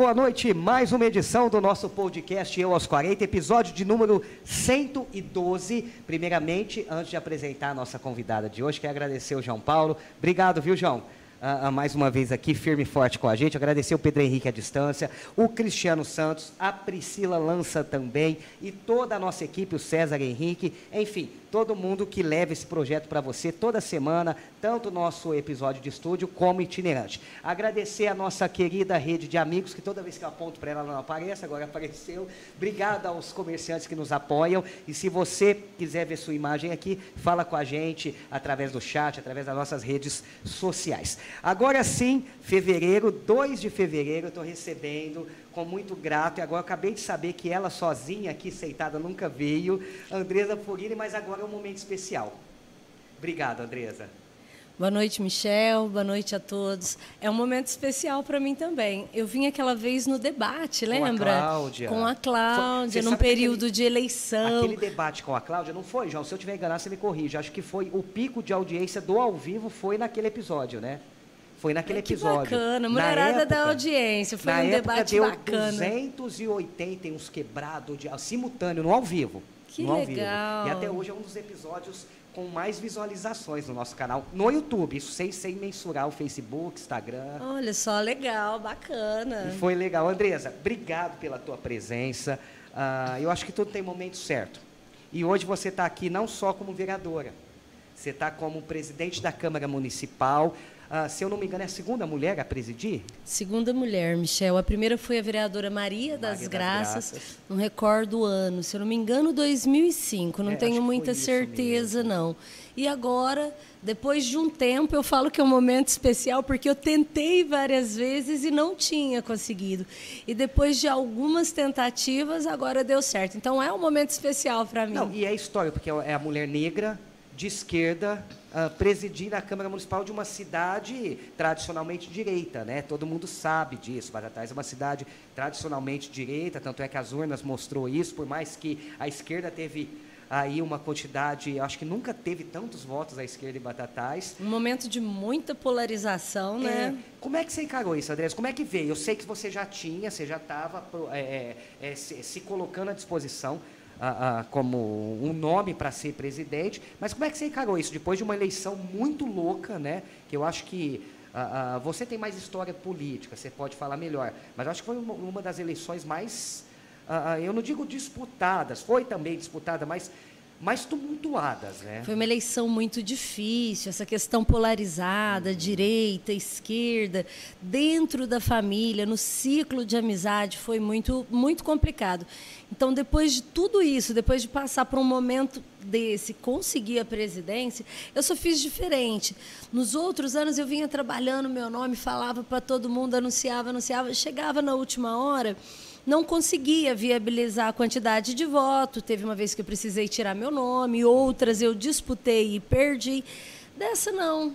Boa noite. Mais uma edição do nosso podcast Eu aos 40, episódio de número 112. Primeiramente, antes de apresentar a nossa convidada de hoje, quero agradecer o João Paulo. Obrigado, viu, João? Mais uma vez aqui, firme e forte com a gente. Agradecer o Pedro Henrique à distância, o Cristiano Santos, a Priscila Lança também e toda a nossa equipe, o César Henrique, enfim, todo mundo que leva esse projeto para você toda semana, tanto nosso episódio de estúdio como itinerante. Agradecer a nossa querida rede de amigos, que toda vez que eu aponto para ela não aparece, agora apareceu. Obrigado aos comerciantes que nos apoiam. E se você quiser ver sua imagem aqui, fala com a gente através do chat, através das nossas redes sociais. Agora sim, fevereiro, 2 de fevereiro, eu estou recebendo com muito grato. E agora eu acabei de saber que ela sozinha aqui sentada nunca veio, Andresa Furini, mas agora é um momento especial. Obrigado, Andresa. Boa noite, Michel. Boa noite a todos. É um momento especial para mim também. Eu vim aquela vez no debate, lembra? Com a Cláudia. Com a Cláudia, num período aquele, de eleição. Aquele debate com a Cláudia não foi, João? Se eu tiver enganado, você me corrige. Acho que foi o pico de audiência do ao vivo foi naquele episódio, né? Foi naquele Ai, que episódio. bacana, mulherada da audiência. Foi na um época debate deu bacana. 280 e uns quebrados de, simultâneo, no ao vivo. Que no legal. E até hoje é um dos episódios com mais visualizações no nosso canal, no YouTube, isso sem, sem mensurar o Facebook, Instagram. Olha só, legal, bacana. E foi legal. Andresa, obrigado pela tua presença. Uh, eu acho que tudo tem momento certo. E hoje você está aqui não só como vereadora, você está como presidente da Câmara Municipal, ah, se eu não me engano, é a segunda mulher a presidir? Segunda mulher, Michel. A primeira foi a vereadora Maria das, Maria Graças, das Graças. não recordo o ano, se eu não me engano, 2005. Não É, tenho muita certeza, mesmo. não. E agora, depois de um tempo, eu falo que é um momento especial, porque eu tentei várias vezes e não tinha conseguido. E depois de algumas tentativas, agora deu certo. Então é um momento especial para mim. Não, e é história, porque é a mulher negra, de esquerda, ah, presidir a Câmara Municipal de uma cidade tradicionalmente direita, né? Todo mundo sabe disso. Batatais é uma cidade tradicionalmente direita, tanto é que as urnas mostrou isso, por mais que a esquerda teve aí uma quantidade, acho que nunca teve tantos votos à esquerda em Batatais. Um momento de muita polarização, né? É, como é que você encarou isso, Andrés? Como é que veio? Eu sei que você já tinha, você já estava é, é, se, se colocando à disposição ah, ah, como um nome para ser presidente, mas como é que você encarou isso? Depois de uma eleição muito louca, né? Que eu acho que ah, você tem mais história política, você pode falar melhor, mas eu acho que foi uma, uma das eleições mais, eu não digo disputadas, foi também disputada, mas mais tumultuadas, né? Foi uma eleição muito difícil, essa questão polarizada, direita, esquerda, dentro da família, no ciclo de amizade, foi muito, muito complicado. Então, depois de tudo isso, depois de passar por um momento desse, conseguir a presidência, eu só fiz diferente. Nos outros anos, eu vinha trabalhando meu nome, falava para todo mundo, anunciava, anunciava, chegava na última hora não conseguia viabilizar a quantidade de voto. Teve uma vez que eu precisei tirar meu nome, outras eu disputei e perdi. Dessa não.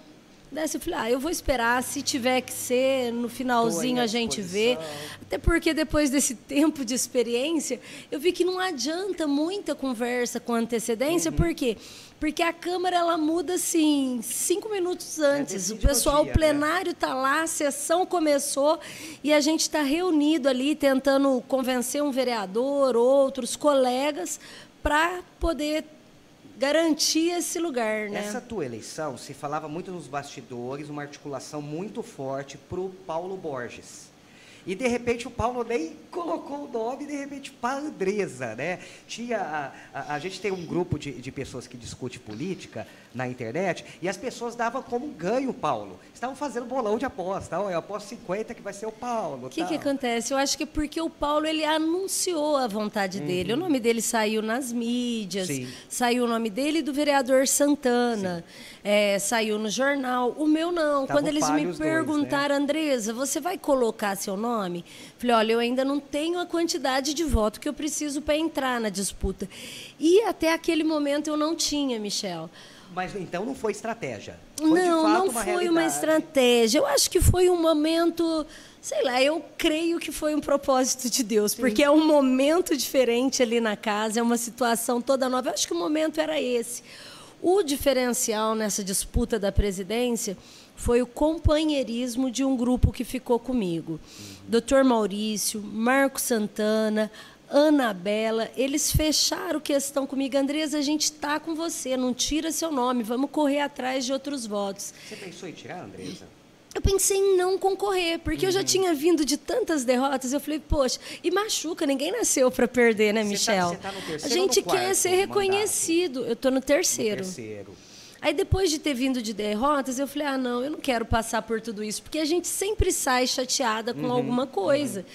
Dessa eu falei, ah, eu vou esperar, se tiver que ser, no finalzinho a gente vê. Até porque depois desse tempo de experiência, eu vi que não adianta muita conversa com antecedência, Uhum. por quê? Porque a Câmara ela muda assim cinco minutos antes. o decide no pessoal dia, né? plenário está lá, a sessão começou e a gente está reunido ali tentando convencer um vereador, outros colegas, para poder garantir esse lugar, né? Essa tua eleição, se falava muito nos bastidores, uma articulação muito forte para o Paulo Borges. E de repente o Paulo nem colocou o nome, de repente, para Andresa, né? Tinha a, a, a gente tem um grupo de, de pessoas que discute política na internet e as pessoas davam como ganho o Paulo. Estavam fazendo bolão de aposta. Ó, eu aposto 50 que vai ser o Paulo. O que, que acontece? Eu acho que é porque o Paulo ele anunciou a vontade dele. O nome dele saiu nas mídias, Sim. saiu o nome dele do vereador Santana, é, saiu no jornal. O meu não. Tava Quando eles me os dois, né? perguntaram, Andresa, você vai colocar seu nome? Falei, olha, eu ainda não tenho a quantidade de voto que eu preciso para entrar na disputa. E até aquele momento eu não tinha, Michel. Mas então não foi estratégia. Foi não, fato não uma foi uma realidade. estratégia. Eu acho que foi um momento, sei lá, eu creio que foi um propósito de Deus, porque é um momento diferente ali na casa, é uma situação toda nova. Eu acho que o momento era esse. O diferencial nessa disputa da presidência foi o companheirismo de um grupo que ficou comigo. Uhum. Doutor Maurício, Marco Santana, Anabela, eles fecharam questão comigo. Andresa, a gente está com você, não tira seu nome, vamos correr atrás de outros votos. Você pensou em tirar, Andresa? Eu pensei em não concorrer, porque uhum. eu já uhum. tinha vindo de tantas derrotas. Eu falei, poxa, e machuca, ninguém nasceu para perder, né, Michel? Você tá, você tá a gente quer ser reconhecido. Mandato? Eu estou no terceiro. No terceiro. Aí depois de ter vindo de derrotas, eu falei: ah, não, eu não quero passar por tudo isso, porque a gente sempre sai chateada com uhum, alguma coisa. Uhum.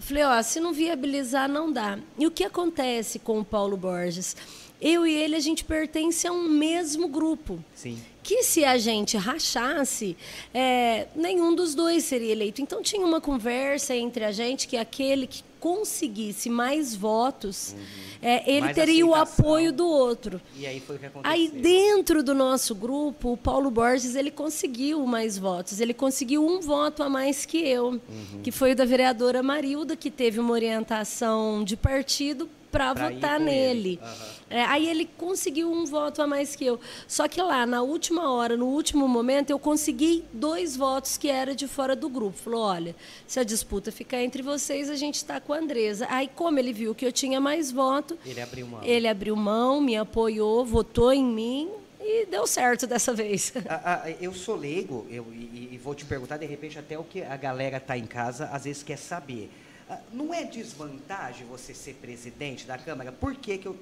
Falei: ó, se não viabilizar, não dá. E o que acontece com o Paulo Borges? Eu e ele, a gente pertence a um mesmo grupo. Sim que se a gente rachasse, é, nenhum dos dois seria eleito. Então tinha uma conversa entre a gente que aquele que conseguisse mais votos, uhum. é, ele mais teria aceitação. o apoio do outro. E aí foi o que aconteceu. Aí dentro do nosso grupo, o Paulo Borges ele conseguiu mais votos. Ele conseguiu um voto a mais que eu, uhum. que foi o da vereadora Marilda, que teve uma orientação de partido para votar nele. Uhum. É, aí ele conseguiu um voto a mais que eu. Só que lá, na última hora, no último momento, eu consegui dois votos que era de fora do grupo. Falou: olha, se a disputa ficar entre vocês, a gente está com a Andresa. Aí, como ele viu que eu tinha mais voto, ele abriu mão, ele abriu mão me apoiou, votou em mim. E deu certo dessa vez. Ah, ah, eu sou leigo, eu, e, e vou te perguntar, de repente, até o que a galera está em casa, às vezes quer saber. Ah, não é desvantagem você ser presidente da Câmara? Por que, que eu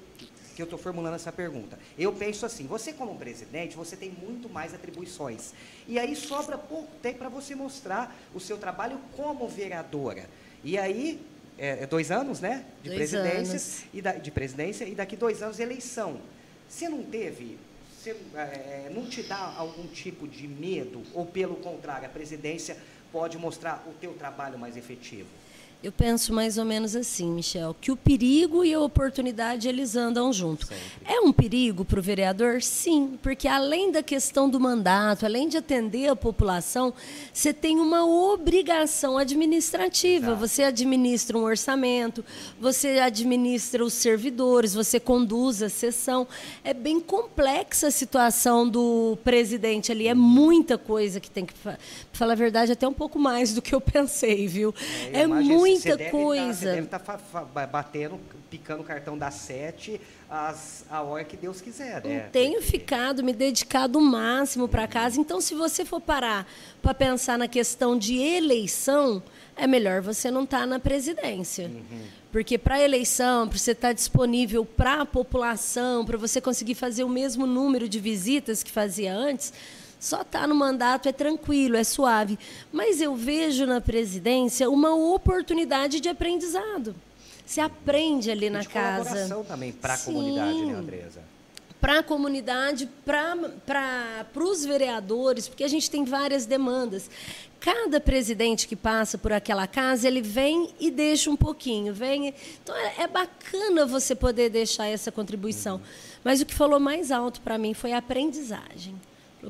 que eu estou formulando essa pergunta. Eu penso assim, você como presidente, você tem muito mais atribuições. E aí sobra pouco tempo para você mostrar o seu trabalho como vereadora. E aí, é, é dois anos, né? De dois presidência e da, de presidência e daqui dois anos eleição. Você não teve, você, é, não te dá algum tipo de medo ou pelo contrário, a presidência pode mostrar o teu trabalho mais efetivo? Eu penso mais ou menos assim, Michel, que o perigo e a oportunidade eles andam junto. Sempre. É um perigo para o vereador? Sim, porque além da questão do mandato, além de atender a população, você tem uma obrigação administrativa. Exato. Você administra um orçamento, você administra os servidores, você conduz a sessão. É bem complexa a situação do presidente ali, é muita coisa que tem que falar a verdade, até um pouco mais do que eu pensei, viu? É, é muita você coisa. Tá, você deve estar tá batendo, picando o cartão da sete a hora que Deus quiser. Né? Eu tenho ficado, me dedicado o máximo para casa. Então, se você for parar para pensar na questão de eleição, é melhor você não estar tá na presidência. Uhum. Porque para a eleição, para você estar tá disponível para a população, para você conseguir fazer o mesmo número de visitas que fazia antes, só estar tá no mandato é tranquilo, é suave. Mas eu vejo na presidência uma oportunidade de aprendizado. Se aprende ali na de casa. também para a comunidade, né, Andresa? Para a comunidade, para os vereadores, porque a gente tem várias demandas. Cada presidente que passa por aquela casa, ele vem e deixa um pouquinho. Vem, então é, é bacana você poder deixar essa contribuição. Uhum. Mas o que falou mais alto para mim foi a aprendizagem.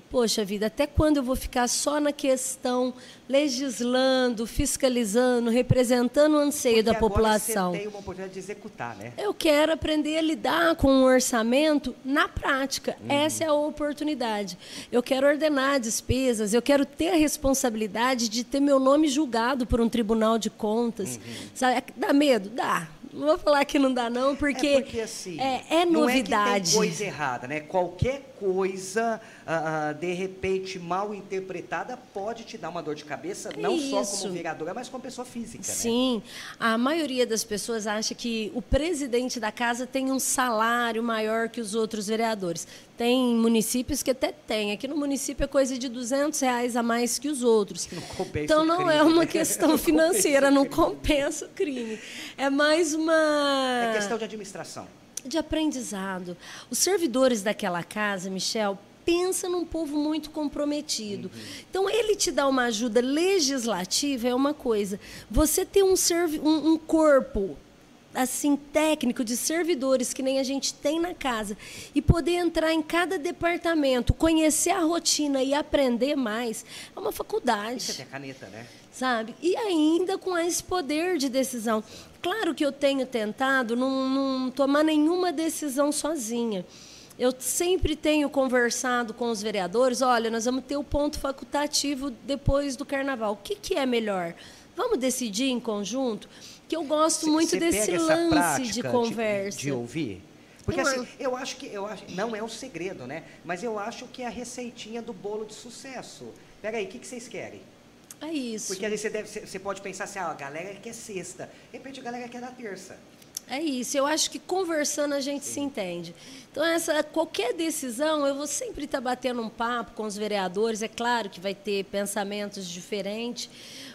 Poxa vida, até quando eu vou ficar só na questão legislando, fiscalizando, representando o anseio Porque da população? Você tem uma oportunidade de executar, né? Eu quero aprender a lidar com o orçamento na prática. Uhum. Essa é a oportunidade. Eu quero ordenar despesas, eu quero ter a responsabilidade de ter meu nome julgado por um tribunal de contas. Uhum. Sabe? Dá medo? Dá. Não vou falar que não dá, não, porque é, porque, assim, é, é novidade. Não é que tem coisa errada, né? Qualquer coisa, uh, de repente, mal interpretada, pode te dar uma dor de cabeça, não Isso. só como vereadora, mas como pessoa física. Né? Sim. Né? A maioria das pessoas acha que o presidente da casa tem um salário maior que os outros vereadores. Tem municípios que até tem. Aqui no município é coisa de 200 reais a mais que os outros. Não então não crime, é uma questão não financeira, não compensa o crime. É mais uma. É questão de administração. De aprendizado. Os servidores daquela casa, Michel, pensa num povo muito comprometido. Uhum. Então, ele te dá uma ajuda legislativa é uma coisa. Você ter um, um, um corpo assim técnico de servidores que nem a gente tem na casa e poder entrar em cada departamento, conhecer a rotina e aprender mais, é uma faculdade. Isso é caneta, né? Sabe? E ainda com esse poder de decisão. Claro que eu tenho tentado não, não tomar nenhuma decisão sozinha. Eu sempre tenho conversado com os vereadores, olha, nós vamos ter o ponto facultativo depois do carnaval. O que, que é melhor? Vamos decidir em conjunto? Que eu gosto Cê- muito cê desse lance de conversa. De, ouvir? Porque assim, acho. eu acho que eu acho, não é um segredo, né? Mas eu acho que é a receitinha do bolo de sucesso. Peraí, o que, que vocês querem? É isso. Porque ali você, deve, você pode pensar assim, ah, a galera quer sexta. De repente a galera quer na terça. É isso. Eu acho que conversando a gente se entende. Então, essa, qualquer decisão, eu vou sempre estar batendo um papo com os vereadores. É claro que vai ter pensamentos diferentes,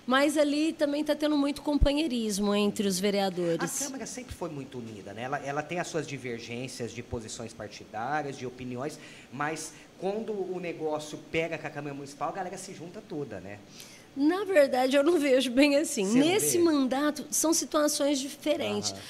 mas ali também está tendo muito companheirismo entre os A vereadores. Câmara sempre foi muito unida, né? Ela, ela tem as suas divergências de posições partidárias, de opiniões, mas quando o negócio pega com a Câmara Municipal, a galera se junta toda, né? Na verdade, eu não vejo bem assim. Você não Nesse mandato, são situações diferentes. Aham.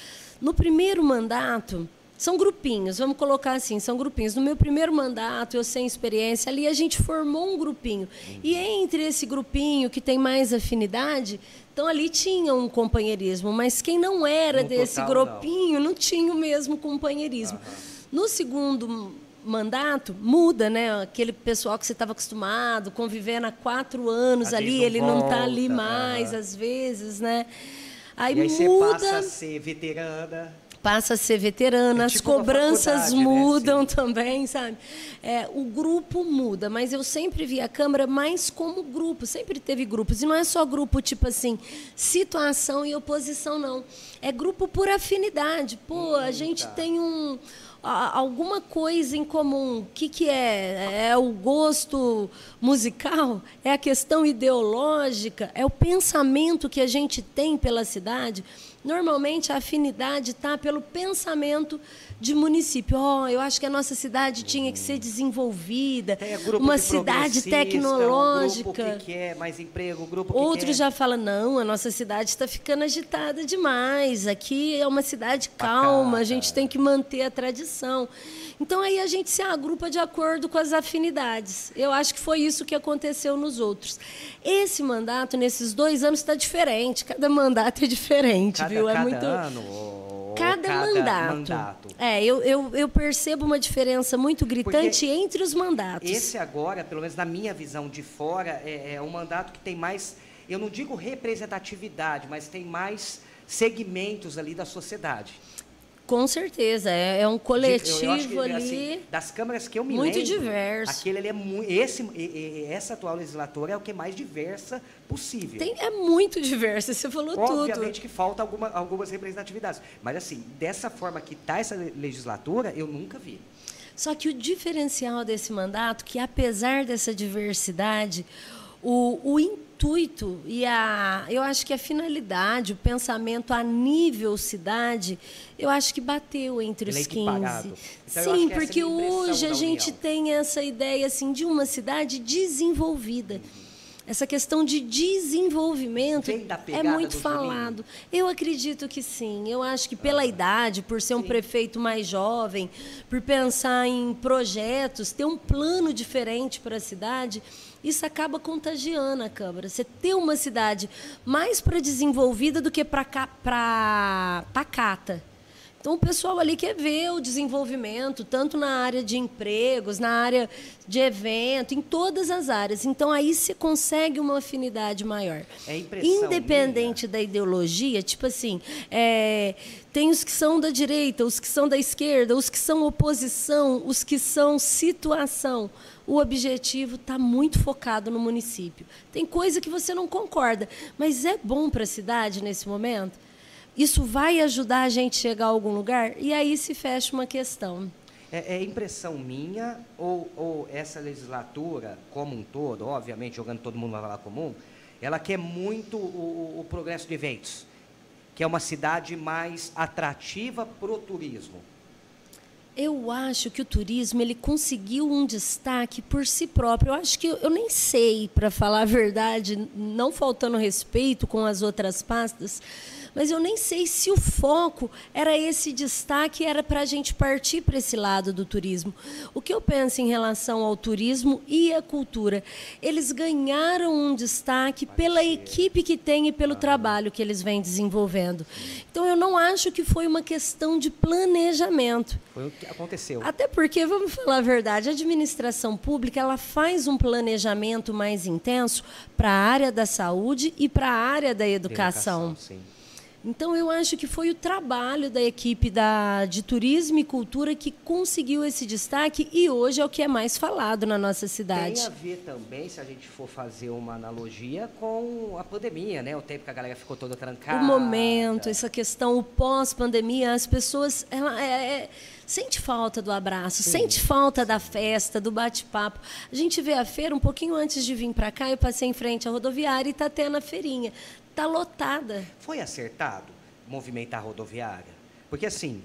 No primeiro mandato, são grupinhos, vamos colocar assim, são grupinhos. No meu primeiro mandato, eu sem experiência, ali a gente formou um grupinho. E entre esse grupinho que tem mais afinidade, então ali tinha um companheirismo, mas quem não era No desse total, não. grupinho não. tinha o mesmo companheirismo. No segundo mandato, muda, né? Aquele pessoal que você estava acostumado, convivendo há quatro anos ali, não ele não está ali volta, mais, aham. às vezes, né? Aí, aí muda, passa a ser veterana. passa a ser veterana, É as tipo uma cobranças né? mudam Sim. também, sabe? É, o grupo muda, mas eu sempre vi a Câmara mais como grupo, sempre teve grupos. E não é só grupo tipo assim, situação e oposição, não. É grupo por afinidade. Pô, a gente tá. tem um. Alguma coisa em comum. O que, que é? É o gosto musical? É a questão ideológica? É o pensamento que a gente tem pela cidade? Normalmente a afinidade está pelo pensamento de município. Oh, eu acho que a nossa cidade tinha que ser desenvolvida, grupo uma de cidade tecnológica. Um grupo que quer mais emprego, um grupo que Outro quer... já fala, não, a nossa cidade está ficando agitada demais. Aqui é uma cidade calma, a gente tem que manter a tradição. Então aí a gente se agrupa de acordo com as afinidades. Eu acho que foi isso que aconteceu nos outros. Esse mandato, nesses dois anos, está diferente. Cada mandato é diferente, Cada, viu? É cada muito. ano ou Cada, mandato. mandato. É, eu, eu, eu percebo uma diferença muito gritante entre os mandatos. Esse agora, pelo menos na minha visão de fora, é, é um mandato que tem mais, eu não digo representatividade, mas tem mais segmentos ali da sociedade. Com certeza, é, é um eu coletivo que, ali. assim, das câmaras que eu me muito lembro, diverso. Aquele ali é muito, esse, essa atual legislatura é o que é mais diversa possível. Tem, é muito diverso, você falou Obviamente tudo. que falta alguma, algumas representatividades. Mas, assim, dessa forma que está essa le- legislatura, eu nunca vi. Só que o diferencial desse mandato, que apesar dessa diversidade, o, o intuito e a, eu acho que a finalidade, o pensamento a nível cidade, eu acho que bateu entre Ele é os 15. equiparado. Então, Sim, é a porque impressão hoje a gente tem essa ideia assim de uma cidade desenvolvida. Essa questão de desenvolvimento é muito falado. Eu acredito que sim. Eu acho que pela idade, por ser um prefeito mais jovem, por pensar em projetos, ter um plano diferente para a cidade, isso acaba contagiando a Câmara. Você ter uma cidade mais para desenvolvida do que para pacata. Então, o pessoal ali quer ver o desenvolvimento, tanto na área de empregos, na área de evento, em todas as áreas. Então, aí você consegue uma afinidade maior. É impressão Independente da ideologia, tipo assim, é, tem os que são da direita, os que são da esquerda, os que são oposição, os que são situação. O objetivo está muito focado no município. Tem coisa que você não concorda, mas é bom para a cidade nesse momento? Isso vai ajudar a gente a chegar a algum lugar? E aí se fecha uma questão. É, é impressão minha ou, ou essa legislatura, como um todo, obviamente, jogando todo mundo na vala comum, ela quer muito o, o- progresso de eventos, que é uma cidade mais atrativa para o turismo. Eu acho que o turismo ele conseguiu um destaque por si próprio. Eu acho que eu, nem sei, para falar a verdade, não faltando respeito com as outras pastas, mas eu nem sei se o foco era esse destaque, era para a gente partir para esse lado do turismo. O que eu penso em relação ao turismo e à cultura? Eles ganharam um destaque pela equipe que tem e pelo trabalho que eles vêm desenvolvendo. Então, eu não acho que foi uma questão de planejamento. Foi o aconteceu. Até porque, vamos falar a verdade, a administração pública ela faz um planejamento mais intenso para a área da saúde e para a área da educação. educação então, eu acho que foi o trabalho da equipe da, de turismo e cultura que conseguiu esse destaque e hoje é o que é mais falado na nossa cidade. Tem a ver também, se a gente for fazer uma analogia, com a pandemia, né? O tempo que a galera ficou toda trancada. O momento, essa questão, o pós-pandemia, as pessoas. Ela, é, é, sente falta do abraço, Sim. sente falta da festa, do bate-papo. A gente vê a feira um pouquinho antes de vir para cá, eu passei em frente à rodoviária e está tendo a feirinha. Está lotada. Foi acertado movimentar a rodoviária? Porque assim,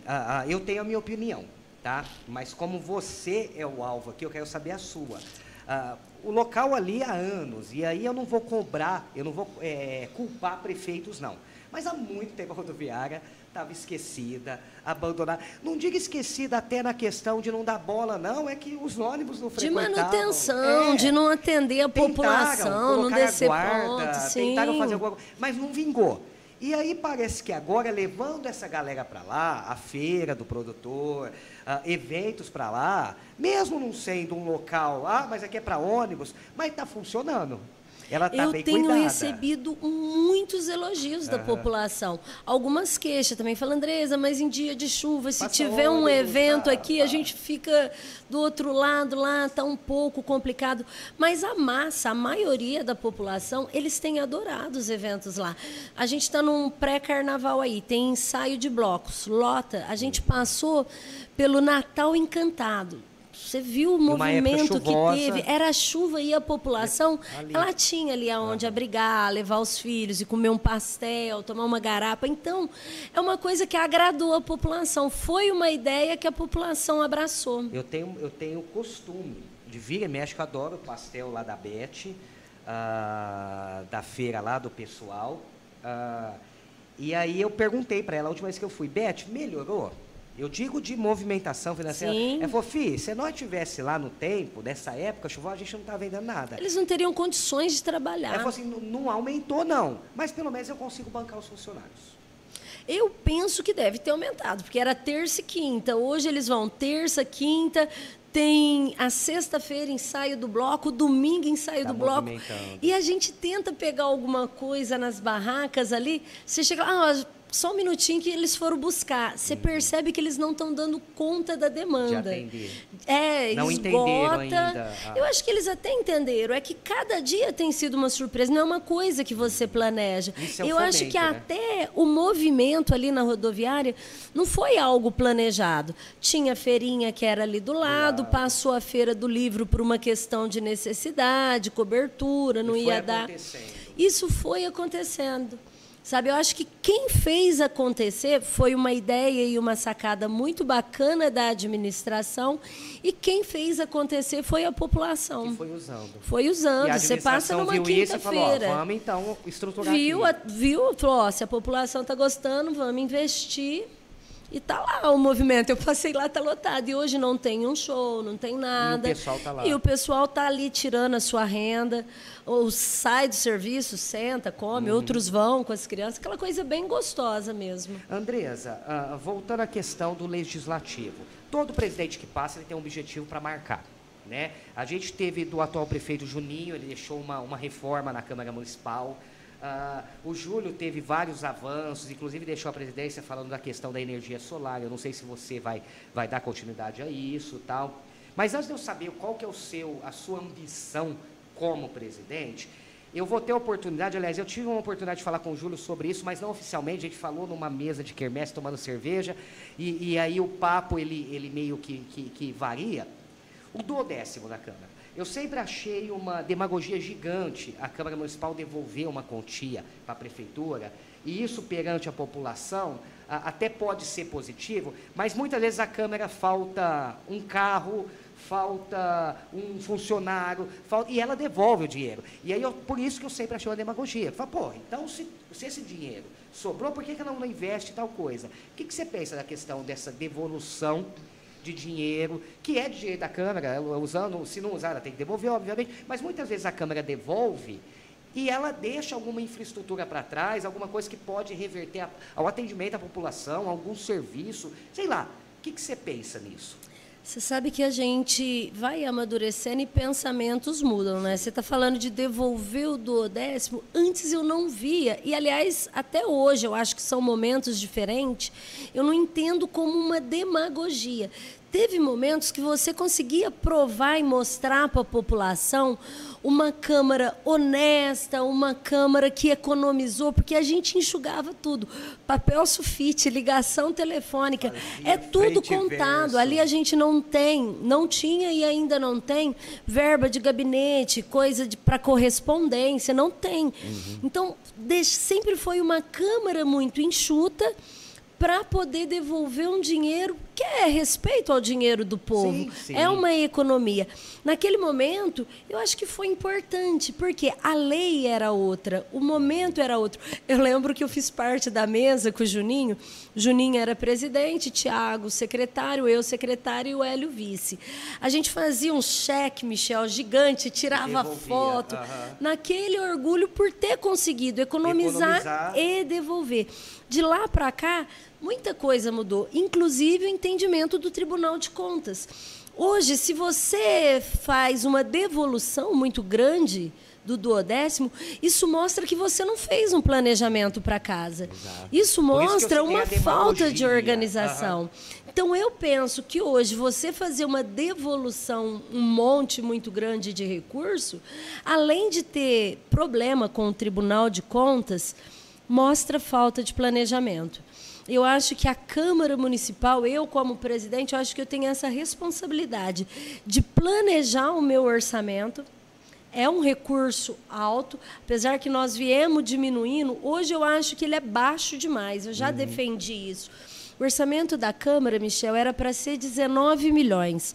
eu tenho a minha opinião, tá? Mas como você é o alvo aqui, eu quero saber a sua. Uh, o local ali há anos, e aí eu não vou cobrar, eu não vou é, culpar prefeitos, não. Mas há muito tempo a rodoviária estava esquecida, abandonada. Não diga esquecida até na questão de não dar bola, não, é que os ônibus não frequentavam. De manutenção, é, de não atender a população, não descer guarda, ponto, sim. Tentaram fazer alguma coisa, mas não vingou. E aí parece que agora, levando essa galera para lá, a feira do produtor, uh, eventos para lá, mesmo não sendo um local, ah, mas aqui é para ônibus, mas está funcionando. Ela tá Eu bem tenho cuidada. recebido muitos elogios uhum. da população. Algumas queixas também. Fala, Andresa, mas em dia de chuva, se Passa tiver um evento tá, aqui, tá. a gente fica do outro lado lá, está um pouco complicado. Mas a massa, a maioria da população, eles têm adorado os eventos lá. A gente está num pré-carnaval aí, tem ensaio de blocos, lota. A gente passou pelo Natal Encantado. Você viu o movimento que teve? Era a chuva e a população, ali. ela tinha ali aonde ah. abrigar, levar os filhos e comer um pastel, tomar uma garapa. Então, é uma coisa que agradou a população. Foi uma ideia que a população abraçou. Eu tenho, eu tenho costume de vir e mexe, eu adoro o pastel lá da Beth, uh, da feira lá do pessoal. Uh, e aí eu perguntei para ela, a última vez que eu fui, Beth, melhorou? Eu digo de movimentação financeira. Sim. É, Fofi, se nós tivesse lá no tempo, dessa época, chuvosa, a gente não estava vendendo nada. Eles não teriam condições de trabalhar. É, assim, não, não aumentou, não. Mas pelo menos eu consigo bancar os funcionários. Eu penso que deve ter aumentado, porque era terça e quinta. Hoje eles vão terça, quinta, tem a sexta-feira ensaio do bloco, domingo ensaio tá do bloco. E a gente tenta pegar alguma coisa nas barracas ali. Você chega lá, ah, só um minutinho que eles foram buscar. Você uhum. percebe que eles não estão dando conta da demanda. De é, não esgota. Ainda. Ah. Eu acho que eles até entenderam. É que cada dia tem sido uma surpresa, não é uma coisa que você planeja. Isso é Eu fomento, acho que né? até o movimento ali na rodoviária não foi algo planejado. Tinha feirinha que era ali do lado, passou a feira do livro por uma questão de necessidade, cobertura, não ia dar. Isso foi acontecendo. Sabe, eu acho que quem fez acontecer foi uma ideia e uma sacada muito bacana da administração e quem fez acontecer foi a população. Que foi usando. Foi usando. Você passa numa quinta-feira. Vamos então estruturar viu, aqui. Viu, falou, ó, se a população está gostando, vamos investir e tá lá o movimento. Eu passei lá, tá lotado. E hoje não tem um show, não tem nada. E o pessoal tá lá. E o pessoal tá ali tirando a sua renda. Ou sai do serviço, senta, come, uhum. outros vão com as crianças. Aquela coisa bem gostosa mesmo. Andresa, uh, voltando à questão do legislativo. Todo presidente que passa ele tem um objetivo para marcar. Né? A gente teve do atual prefeito Juninho, ele deixou uma, uma reforma na Câmara Municipal. Uh, o Júlio teve vários avanços, inclusive deixou a presidência falando da questão da energia solar. Eu não sei se você vai, vai dar continuidade a isso, tal. Mas antes de eu saber qual que é o seu, a sua ambição como presidente, eu vou ter a oportunidade, aliás, eu tive uma oportunidade de falar com o Júlio sobre isso, mas não oficialmente, a gente falou numa mesa de quermesse tomando cerveja, e, e aí o papo ele, ele meio que, que, que varia. O duodécimo da Câmara. Eu sempre achei uma demagogia gigante a Câmara Municipal devolver uma quantia para a Prefeitura, e isso perante a população até pode ser positivo, mas muitas vezes a Câmara falta um carro, falta um funcionário, falta, e ela devolve o dinheiro. E aí, eu, por isso que eu sempre achei uma demagogia. Fala, pô, então se, se esse dinheiro sobrou, por que, que ela não investe tal coisa? O que, que você pensa da questão dessa devolução de dinheiro, que é dinheiro da Câmara, usando, se não usar, ela tem que devolver, obviamente, mas muitas vezes a Câmara devolve e ela deixa alguma infraestrutura para trás, alguma coisa que pode reverter ao atendimento à população, algum serviço, sei lá. O que, que você pensa nisso? Você sabe que a gente vai amadurecendo e pensamentos mudam, né? Você está falando de devolver o duodécimo. Antes eu não via. E, aliás, até hoje, eu acho que são momentos diferentes. Eu não entendo como uma demagogia teve momentos que você conseguia provar e mostrar para a população uma Câmara honesta, uma Câmara que economizou, porque a gente enxugava tudo. Papel sulfite, ligação telefônica, é tudo contado. Ali a gente não tem, não tinha e ainda não tem verba de gabinete, coisa para correspondência, não tem. Uhum. Então, sempre foi uma Câmara muito enxuta para poder devolver um dinheiro que é respeito ao dinheiro do povo. Sim, sim. É uma economia. Naquele momento, eu acho que foi importante, porque a lei era outra, o momento era outro. Eu lembro que eu fiz parte da mesa com o Juninho. Juninho era presidente, Tiago secretário, eu secretário e o Hélio vice. A gente fazia um cheque, Michel, gigante, tirava Devolvia. foto. Naquele orgulho por ter conseguido economizar, economizar. e devolver. De lá para cá, muita coisa mudou, inclusive o entendimento do Tribunal de Contas. Hoje, se você faz uma devolução muito grande do duodécimo, isso mostra que você não fez um planejamento para casa. Exato. Isso mostra isso uma falta de organização. Uhum. Então, eu penso que hoje você fazer uma devolução, um monte muito grande de recurso, além de ter problema com o Tribunal de Contas, mostra falta de planejamento. Eu acho que a Câmara Municipal, eu como presidente, eu acho que eu tenho essa responsabilidade de planejar o meu orçamento. É um recurso alto, apesar que nós viemos diminuindo, hoje eu acho que ele é baixo demais. Eu já uhum. defendi isso. O orçamento da Câmara, Michel, era para ser 19 milhões.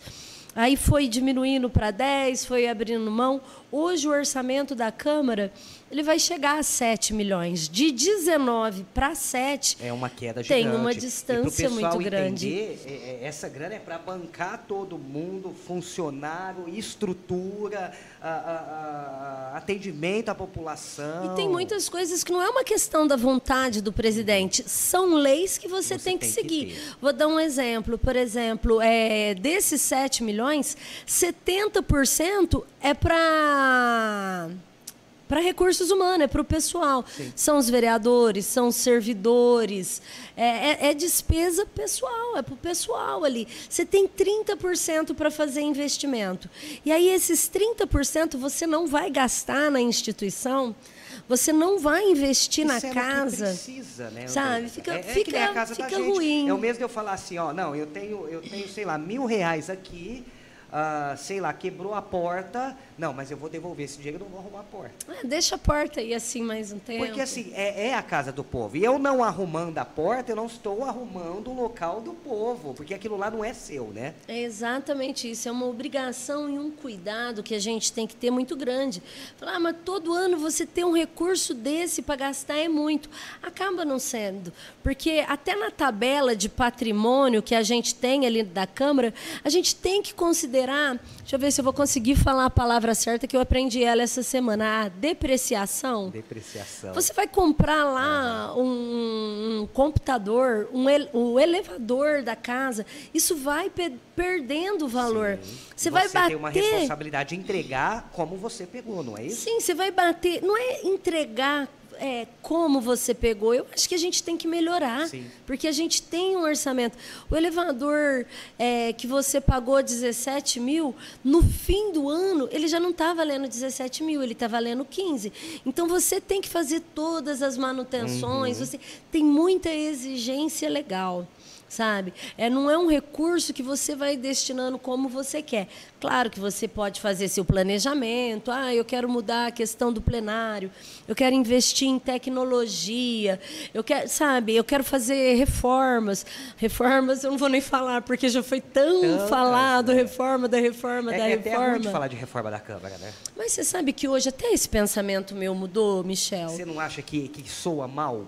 Aí foi diminuindo para 10, foi abrindo mão. Hoje o orçamento da Câmara ele vai chegar a 7 milhões. De 19 para 7 é uma queda gigante. Tem uma distância muito grande. Entender, é, é, essa grana é para bancar todo mundo, funcionário, estrutura, a, a, a, atendimento à população. E tem muitas coisas que não é uma questão da vontade do presidente, são leis que você, você tem que tem seguir. Que Vou dar um exemplo. Por exemplo, é, desses 7 milhões, 70% é para para recursos humanos, é para o pessoal. Sim. São os vereadores, são os servidores. É, é, é despesa pessoal, é para o pessoal ali. Você tem 30% para fazer investimento. E aí, esses 30% você não vai gastar na instituição. Você não vai investir Isso na é casa. precisa, né? Sabe? Fica, é, é fica, fica ruim. É o mesmo de eu falar assim, ó, não, eu tenho, eu tenho, sei lá, mil reais aqui ah, sei lá, quebrou a porta. Não, mas eu vou devolver esse dinheiro, eu não vou arrumar a porta. Ah, deixa a porta aí assim mais um tempo. Porque assim, é, é, a casa do povo. E eu não arrumando a porta, eu não estou arrumando o local do povo, porque aquilo lá não é seu, né? É exatamente isso. É uma obrigação e um cuidado que a gente tem que ter muito grande. Falar, ah, mas todo ano você ter um recurso desse para gastar é muito. Acaba não sendo. Porque até na tabela de patrimônio que a gente tem ali da Câmara, a gente tem que considerar considerar, deixa eu ver se eu vou conseguir falar a palavra certa que eu aprendi ela essa semana, a depreciação. Depreciação. Você vai comprar lá uhum. um, um, computador, um, ele, um elevador da casa, isso vai pe perdendo valor. Sim. Você, você vai bater. tem uma responsabilidade de entregar como você pegou, não é isso? Sim, você vai bater. Não é entregar é, como você pegou, eu acho que a gente tem que melhorar, Sim. porque a gente tem um orçamento. O elevador é, que você pagou 17 mil, no fim do ano, ele já não está valendo 17 mil, ele está valendo 15. Então, você tem que fazer todas as manutenções, uhum. você tem muita exigência legal. Sabe? É, não é um recurso que você vai destinando como você quer. Claro que você pode fazer seu planejamento. Ah, eu quero mudar a questão do plenário. Eu quero investir em tecnologia. Eu quero, sabe? Eu quero fazer reformas. Reformas eu não vou nem falar porque já foi tão falado né? reforma da reforma é, da é reforma. Até falar de reforma da Câmara, né? Mas você sabe que hoje até esse pensamento meu mudou, Michel. Você não acha que, que soa mal?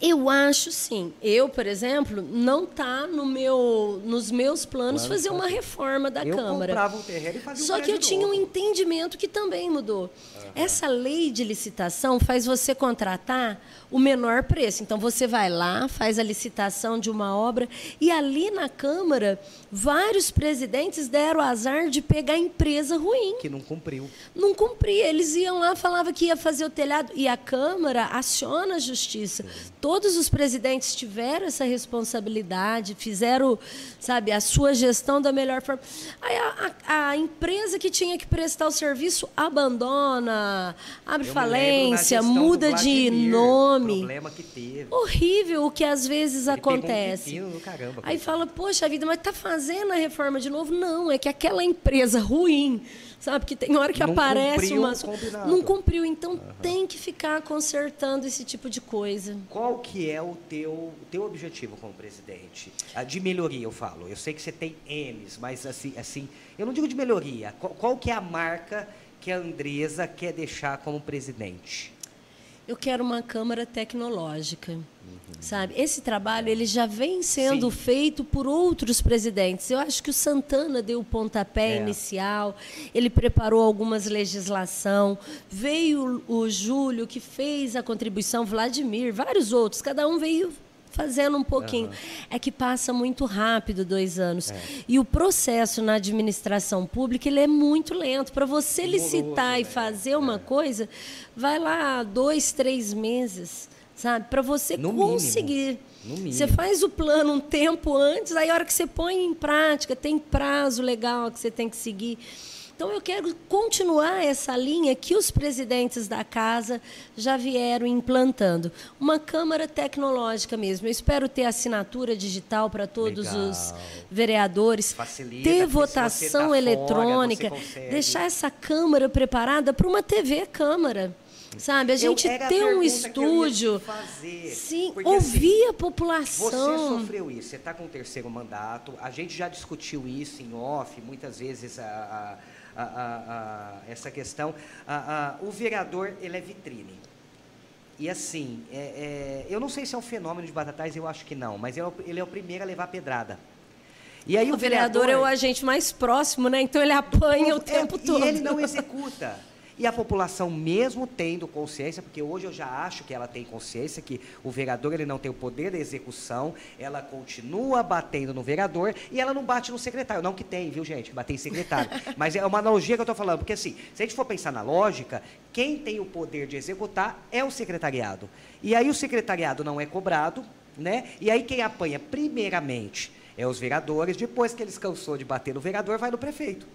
Eu acho sim. Eu, por exemplo, não está no meu, nos meus planos Plano fazer uma reforma da eu Câmara. Comprava um terreno e fazia Só um que eu tinha um entendimento que também mudou. Uhum. Essa lei de licitação faz você contratar o menor preço. Então você vai lá, faz a licitação de uma obra e ali na Câmara vários presidentes deram azar de pegar empresa ruim. Que não cumpriu. Não cumpria. Eles iam lá, falava que ia fazer o telhado e a Câmara aciona a justiça. Todos os presidentes tiveram essa responsabilidade, fizeram, sabe, a sua gestão da melhor forma. Aí a, a, a empresa que tinha que prestar o serviço abandona, abre Eu falência, muda de nome. Problema que teve. Horrível o que às vezes Ele acontece. Um caramba, Aí fala, poxa vida, mas está fazendo a reforma de novo? Não, é que aquela empresa ruim sabe? Que tem hora que não aparece umas. Não cumpriu, então uhum. tem que ficar consertando esse tipo de coisa. Qual que é o teu, o teu objetivo como presidente? De melhoria, eu falo. Eu sei que você tem M's, mas assim, assim eu não digo de melhoria. Qual, qual que é a marca que a Andresa quer deixar como presidente? Eu quero uma Câmara tecnológica. Uhum. Sabe? Esse trabalho ele já vem sendo Sim. feito por outros presidentes. Eu acho que o Santana deu o pontapé é. inicial, ele preparou algumas legislação, veio o, o Júlio que fez a contribuição, Vladimir, vários outros, cada um veio fazendo um pouquinho. Uhum. É que passa muito rápido dois anos. É. E o processo na administração pública ele é muito lento. Para você licitar e né? fazer uma é. coisa, vai lá dois, três meses, sabe? Para você no conseguir. Mínimo. Você faz o plano um tempo antes, aí a hora que você põe em prática, tem prazo legal que você tem que seguir. Então, eu quero continuar essa linha que os presidentes da casa já vieram implantando. Uma Câmara tecnológica mesmo. Eu espero ter assinatura digital para todos Legal. os vereadores, Facilita, ter votação tá eletrônica, fora, deixar essa Câmara preparada para uma TV Câmara. Sabe, a gente ter um estúdio. Fazer, sim, porque, ouvir assim, a população. Você sofreu isso, você está com o terceiro mandato, a gente já discutiu isso em off, muitas vezes a, a a, a, essa questão. o vereador, ele é vitrine. E assim, é, é, eu não sei se é um fenômeno de Batatais, eu acho que não, mas ele é o, é primeiro a levar pedrada. E aí o, o vereador, vereador, é o agente mais próximo, né? Então ele apanha o, o é, tempo todo. E ele não executa. E a população, mesmo tendo consciência, porque hoje eu já acho que ela tem consciência que o vereador ele não tem o poder da execução, ela continua batendo no vereador e ela não bate no secretário. Não que tem, viu, gente? Bater em secretário. Mas é uma analogia que eu estou falando, porque assim, se a gente for pensar na lógica, quem tem o poder de executar é o secretariado. E aí o secretariado não é cobrado, né? E aí quem apanha primeiramente é os vereadores, depois que eles cansou de bater no vereador, vai no prefeito.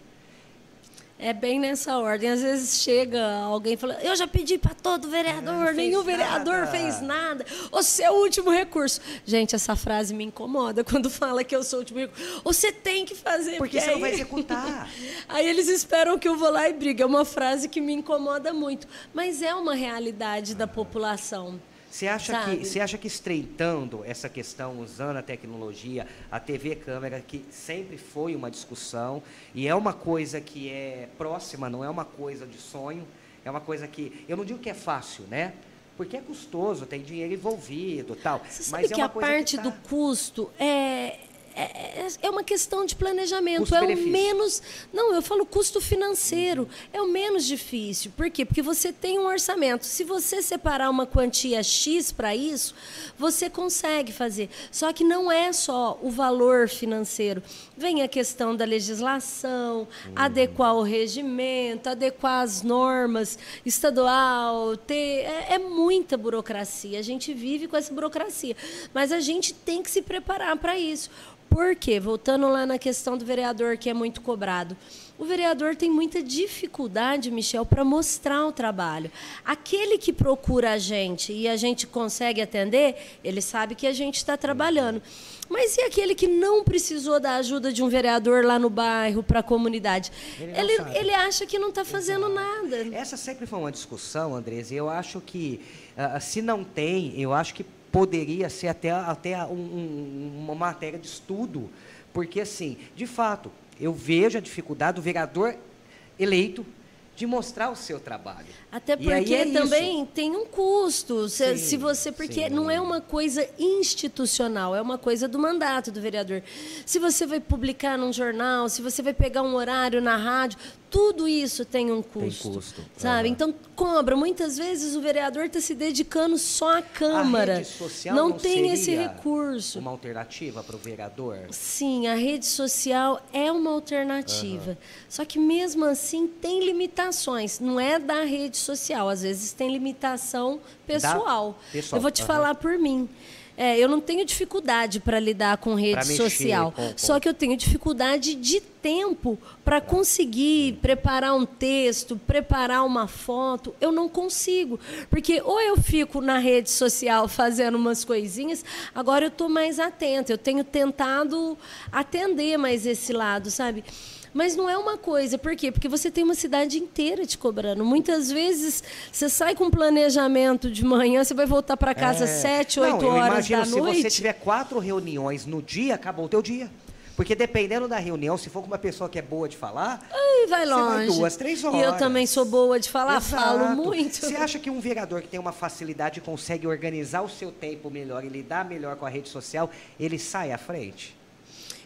É bem nessa ordem. Às vezes chega alguém falando, eu já pedi para todo vereador, nenhum vereador nada. fez nada. O seu último recurso. Gente, essa frase me incomoda quando fala que eu sou o último recurso. Você tem que fazer. Porque, porque você aí... não vai executar. aí eles esperam que eu vou lá e briga. É uma frase que me incomoda muito. Mas é uma realidade da população. Você acha, que, você acha que estreitando essa questão, usando a tecnologia, a TV câmera, que sempre foi uma discussão, e é uma coisa que é próxima, não é uma coisa de sonho, é uma coisa que, eu não digo que é fácil, né? Porque é custoso, tem dinheiro envolvido tal. Você sabe mas é que a parte que tá... do custo é, é, é, é uma questão de planejamento. É o menos. Não, eu falo custo financeiro. É o menos difícil. Por quê? Porque você tem um orçamento. Se você separar uma quantia X para isso, você consegue fazer. Só que não é só o valor financeiro. Vem a questão da legislação, uhum. adequar o regimento, adequar as normas estadual, ter. É, é muita burocracia. A gente vive com essa burocracia. Mas a gente tem que se preparar para isso Por quê? Voltando lá na questão do vereador que é muito cobrado. O vereador tem muita dificuldade, Michel, para mostrar o trabalho. Aquele que procura a gente e a gente consegue atender, ele sabe que a gente está trabalhando. Mas e aquele que não precisou da ajuda de um vereador lá no bairro, para a comunidade? Ele, ele, ele, acha que não está fazendo nada. Essa sempre foi uma discussão, Andrés, e eu acho que, uh, se não tem, eu acho que poderia ser até, até um, um, uma matéria de estudo, porque, assim, de fato, eu vejo a dificuldade do vereador eleito de mostrar o seu trabalho. Até porque é também isso. tem um custo. Se, sim, se você porque sim. não é uma coisa institucional, é uma coisa do mandato do vereador. Se você vai publicar num jornal, se você vai pegar um horário na rádio, tudo isso tem um custo. Tem custo. Sabe? Uhum. Então cobra. Muitas vezes o vereador está se dedicando só à Câmara. A rede social não, não tem esse recurso. Uma alternativa para o vereador? Sim, a rede social é uma alternativa. Uhum. Só que mesmo assim tem limitações. Não é da rede social, às vezes tem limitação pessoal. pessoal. Eu vou te uhum. falar por mim. É, eu não tenho dificuldade para lidar com rede social. Com, com... Só que eu tenho dificuldade de tempo para conseguir preparar um texto, preparar uma foto. Eu não consigo. Porque ou eu fico na rede social fazendo umas coisinhas, agora eu estou mais atenta. Eu tenho tentado atender mais esse lado, sabe? Mas não é uma coisa, por quê? Porque você tem uma cidade inteira te cobrando. Muitas vezes você sai com planejamento de manhã, você vai voltar para casa é... sete, oito horas da se noite. Se você tiver quatro reuniões no dia, acabou o teu dia. Porque dependendo da reunião, se for com uma pessoa que é boa de falar, Ai, vai longe. Vai duas, três horas. E eu também sou boa de falar, Exato. falo muito. Você acha que um vereador que tem uma facilidade consegue organizar o seu tempo melhor e lidar melhor com a rede social, ele sai à frente?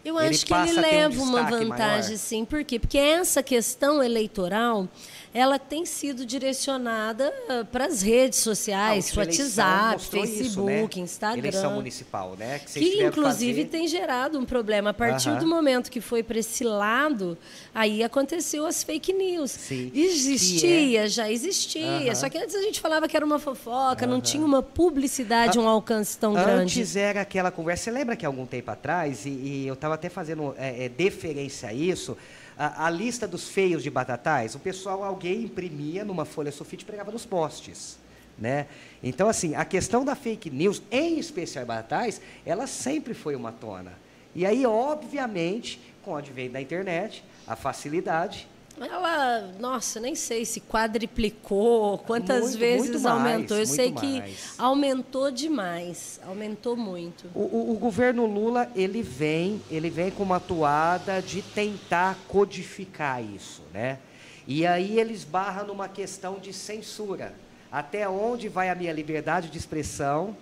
Eu acho que ele leva um uma vantagem, maior. sim. Por quê? Porque essa questão eleitoral ela tem sido direcionada ah, para as redes sociais, ah, WhatsApp, Facebook, isso, né? Instagram. Eleição municipal, né? Que, que inclusive fazer... tem gerado um problema. A partir uh -huh. do momento que foi para esse lado, aí aconteceu as fake news. Sim. Existia, é... já existia. Uh -huh. Só que antes a gente falava que era uma fofoca, uh -huh. não tinha uma publicidade, um alcance tão antes grande. Antes era aquela conversa. Você lembra que algum tempo atrás, e, e eu estava até fazendo é, é, deferência a isso, a, a, lista dos feios de batatais, o pessoal, alguém imprimia numa folha sulfite e pregava nos postes. Né? Então, assim, a questão da fake news, em especial batatais, ela sempre foi uma tona. E aí, obviamente, com o advento da internet, a facilidade, ela, nossa, nem sei se quadriplicou, quantas muito, vezes muito aumentou. Eu sei mais. que aumentou demais, aumentou muito. O, o, o, governo Lula ele vem, ele vem com uma toada de tentar codificar isso, né? E aí ele esbarra numa questão de censura. Até onde vai a minha liberdade de expressão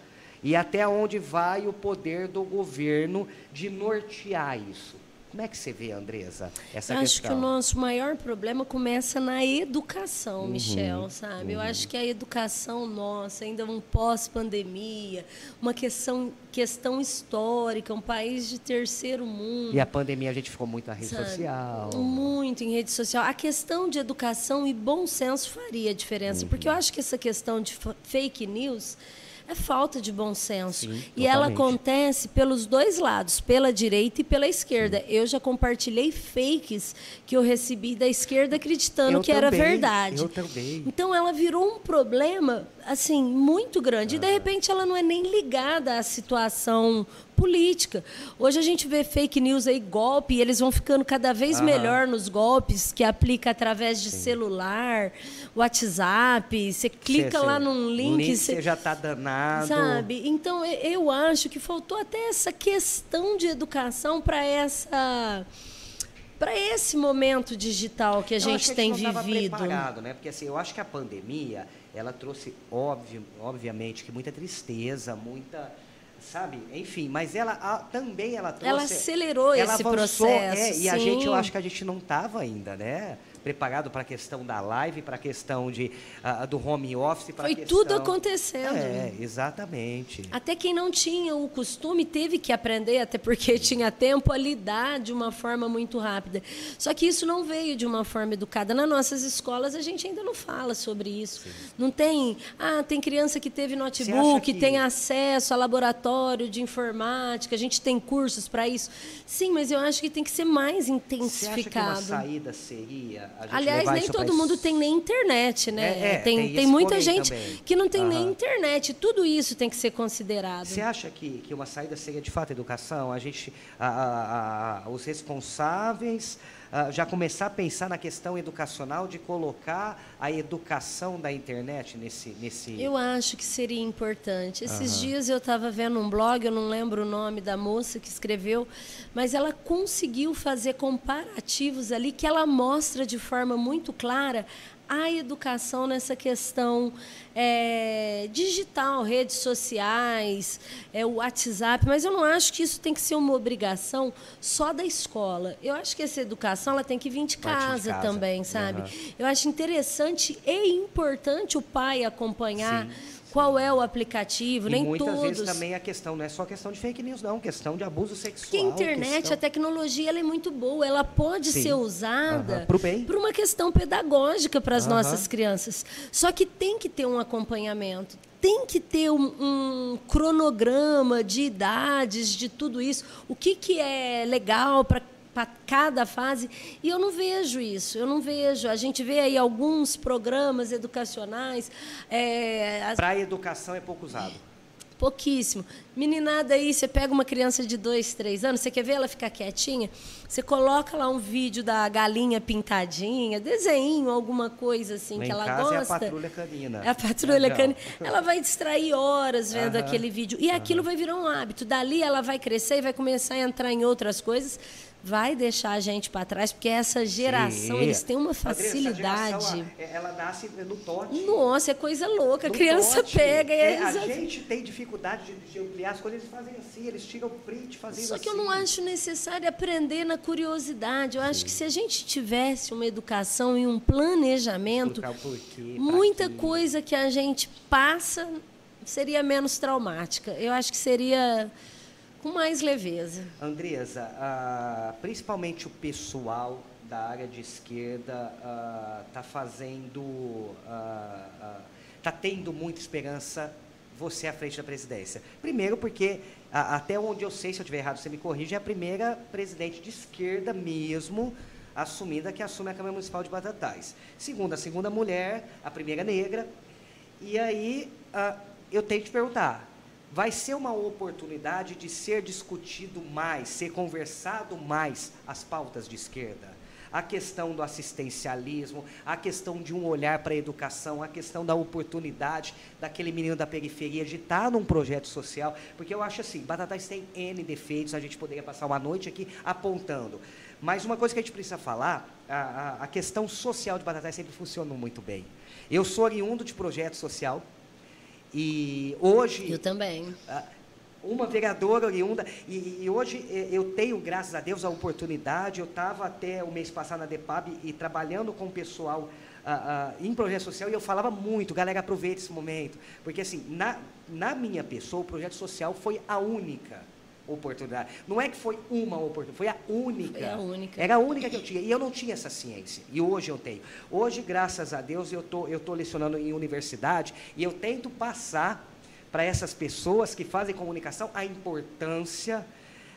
e até onde vai o poder do governo de nortear isso? Como é que você vê, Andresa, essa eu questão? Acho que o nosso maior problema começa na educação, uhum, Michel, sabe? Uhum. Eu acho que a educação nossa, ainda um pós-pandemia, uma questão, questão histórica, um país de terceiro mundo. E a pandemia a gente ficou muito na rede sabe? social. Muito em rede social. A questão de educação e bom senso faria diferença, uhum. porque eu acho que essa questão de fake news é falta de bom senso. Sim, e ela acontece pelos dois lados, pela direita e pela esquerda. Sim. Eu já compartilhei fakes que eu recebi da esquerda acreditando eu que também, era verdade. Eu também. Então ela virou um problema assim muito grande. Ah. E de repente ela não é nem ligada à situação política. Hoje a gente vê fake news aí, golpe, e eles vão ficando cada vez Aham. melhor nos golpes que aplica através de Sim. celular, WhatsApp. Você clica cê, lá num link. link você já está danado. Sabe? Então eu acho que faltou até essa questão de educação para essa para esse momento digital que a eu gente tem a gente não vivido. preparado, né? Porque assim, eu acho que a pandemia, ela trouxe óbvio, obviamente que muita tristeza, muita sabe? Enfim, mas ela a, também ela trouxe. Ela acelerou ela esse avançou, processo. É, e a gente, eu acho que a gente não estava ainda, né? Preparado para a questão da live, para a questão de, uh, do home office. Foi questão... tudo acontecendo. É, exatamente. Até quem não tinha o costume teve que aprender, até porque tinha tempo a lidar de uma forma muito rápida. Só que isso não veio de uma forma educada. Nas nossas escolas a gente ainda não fala sobre isso. Sim. Não tem, ah, tem criança que teve notebook, que... tem acesso a laboratório de informática, a gente tem cursos para isso. Sim, mas eu acho que tem que ser mais intensificado. Você acha que uma saída seria. Aliás, nem todo mundo tem nem internet, né? É, é, tem, tem, tem muita gente também. que não tem uhum. nem internet. Tudo isso tem que ser considerado. Você acha que, que uma saída seria de fato educação? A gente, a, a, a, os responsáveis uh, já começar a pensar na questão educacional de colocar a educação da internet nesse. nesse... Eu acho que seria importante. Esses uhum. dias eu estava vendo um blog, eu não lembro o nome da moça que escreveu, mas ela conseguiu fazer comparativos ali que ela mostra de forma muito clara a educação nessa questão é, digital, redes sociais, é, o WhatsApp, mas eu não acho que isso tem que ser uma obrigação só da escola. Eu acho que essa educação ela tem que vir de casa, de casa. também, sabe? Uhum. Eu acho interessante e importante o pai acompanhar. Sim qual é o aplicativo, e nem muitas todos. vezes também a questão não é só questão de fake news, não, questão de abuso sexual. Porque a internet, questão... a tecnologia, ela é muito boa, ela pode Sim. ser usada uhum. por uma questão pedagógica para as uhum. nossas crianças. Só que tem que ter um acompanhamento, tem que ter um, um, cronograma de idades, de tudo isso. O que, que é legal para para cada fase, e eu não vejo isso, eu não vejo. A gente vê aí alguns programas educacionais. É, as... Para a educação é pouco usado. Pouquíssimo. Meninada aí, você pega uma criança de dois, três anos, você quer ver ela ficar quietinha? Você coloca lá um vídeo da galinha pintadinha, desenho, alguma coisa assim lá que ela gosta. É a patrulha canina. É a patrulha canina. Ela vai distrair horas vendo aquele vídeo. E aquilo vai virar um hábito. Dali ela vai crescer e vai começar a entrar em outras coisas vai deixar a gente para trás, porque essa geração, Sim. eles têm uma facilidade. Geração, ela nasce no tote. Nossa, é coisa louca. No a criança tote. pega e é, eles... A gente tem dificuldade de, de ampliar as coisas, eles fazem assim, eles tiram o print fazendo Só que assim. eu não acho necessário aprender na curiosidade. Eu Sim. acho que se a gente tivesse uma educação e um planejamento, muita coisa que a gente passa seria menos traumática. Eu acho que seria com mais leveza. Andresa, uh, principalmente o pessoal da área de esquerda está uh, fazendo, está uh, tendo muita esperança você à frente da presidência. Primeiro porque, até onde eu sei, se eu estiver errado, você me corrige, é a primeira presidente de esquerda mesmo assumida que assume a Câmara Municipal de Batatais. Segunda, a segunda mulher, a primeira negra. E aí, eu tenho que te perguntar, vai ser uma oportunidade de ser discutido mais, ser conversado mais as pautas de esquerda. A questão do assistencialismo, a questão de um olhar para a educação, a questão da oportunidade daquele menino da periferia de estar num projeto social, porque eu acho assim, Batatais tem N defeitos, a gente poderia passar uma noite aqui apontando. Mas uma coisa que a gente precisa falar, a, a, a questão social de Batatais sempre funcionou muito bem. Eu sou oriundo de projeto social, e hoje. Eu também. Uma vereadora oriunda. E, e hoje eu tenho, graças a Deus, a oportunidade. Eu estava até o mês passado na DEPAB e trabalhando com o pessoal Uh, uh, em projeto social e eu falava muito, galera, aproveite esse momento. Porque, assim, na, na minha pessoa, o projeto social foi a única oportunidade. Não é que foi uma oportunidade, foi a única. Foi a única. Era a única que eu tinha. E eu não tinha essa ciência. E hoje eu tenho. Hoje, graças a Deus, eu tô, estou lecionando em universidade e eu tento passar para essas pessoas que fazem comunicação a importância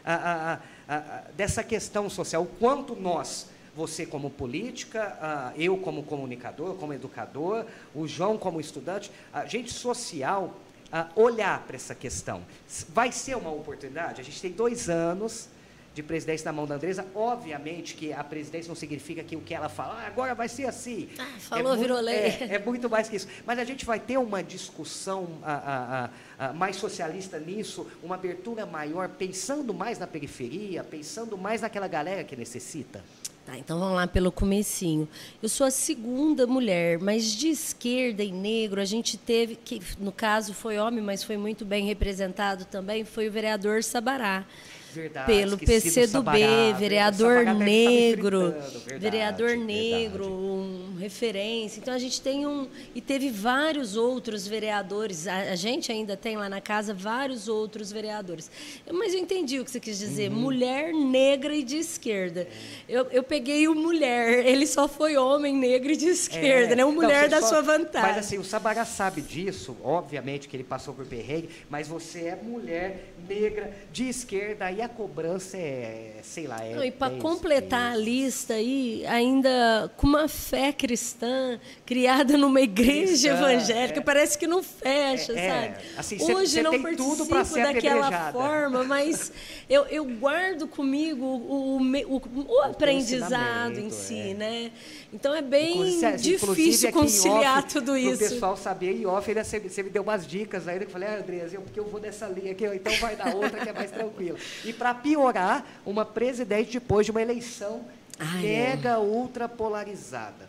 a, a, a, dessa questão social. O quanto nós você como política, eu como comunicador, como educador, o João como estudante, a gente social uh, olhar para essa questão. Vai ser uma oportunidade? A gente tem dois anos de presidência na mão da Andresa. Obviamente que a presidência não significa que o que ela fala, ah, agora vai ser assim. Ah, falou, é virou lei. É, é, muito mais que isso. Mas a gente vai ter uma discussão ah, ah, mais socialista nisso, uma abertura maior, pensando mais na periferia, pensando mais naquela galera que necessita. Tá, então vamos lá pelo comecinho. Eu sou a segunda mulher, mas de esquerda e negro a gente teve, que no caso foi homem, mas foi muito bem representado também, foi o vereador Sabará. Verdade, pelo esqueci do PC do Sabará, B, verdade, o vereador negro, verdade, vereador negro, um referência. Então a gente tem um e teve vários outros vereadores. A, a gente ainda tem lá na casa vários outros vereadores. Mas eu entendi o que você quis dizer. Uhum. Mulher negra e de esquerda. Eu, eu peguei o mulher. Ele só foi homem negro e de esquerda, É, né? O não, mulher você da só- sua vantagem. Mas assim, o Sabará sabe disso, obviamente que ele passou por perrengue, mas você é mulher negra de esquerda e a cobrança é, sei lá, é. Não, e para 10 completar a vezes. lista aí, ainda com uma fé cristã, criada numa igreja Cristã, evangélica, é. parece que não fecha, É, é. sabe? Assim, cê- Hoje cê não participo daquela forma, mas eu, eu guardo comigo o, o, o- o aprendizado em si, é. né? Então é bem Inclusive, difícil em conciliar off, tudo isso. pessoal saber em off, ainda você, você me deu umas dicas aí, eu falei, ah, Andresa, eu, porque eu vou nessa linha aqui, então vai dar outra que é mais tranquila. E para piorar, uma presidente depois de uma eleição Ai, é. mega ultra polarizada.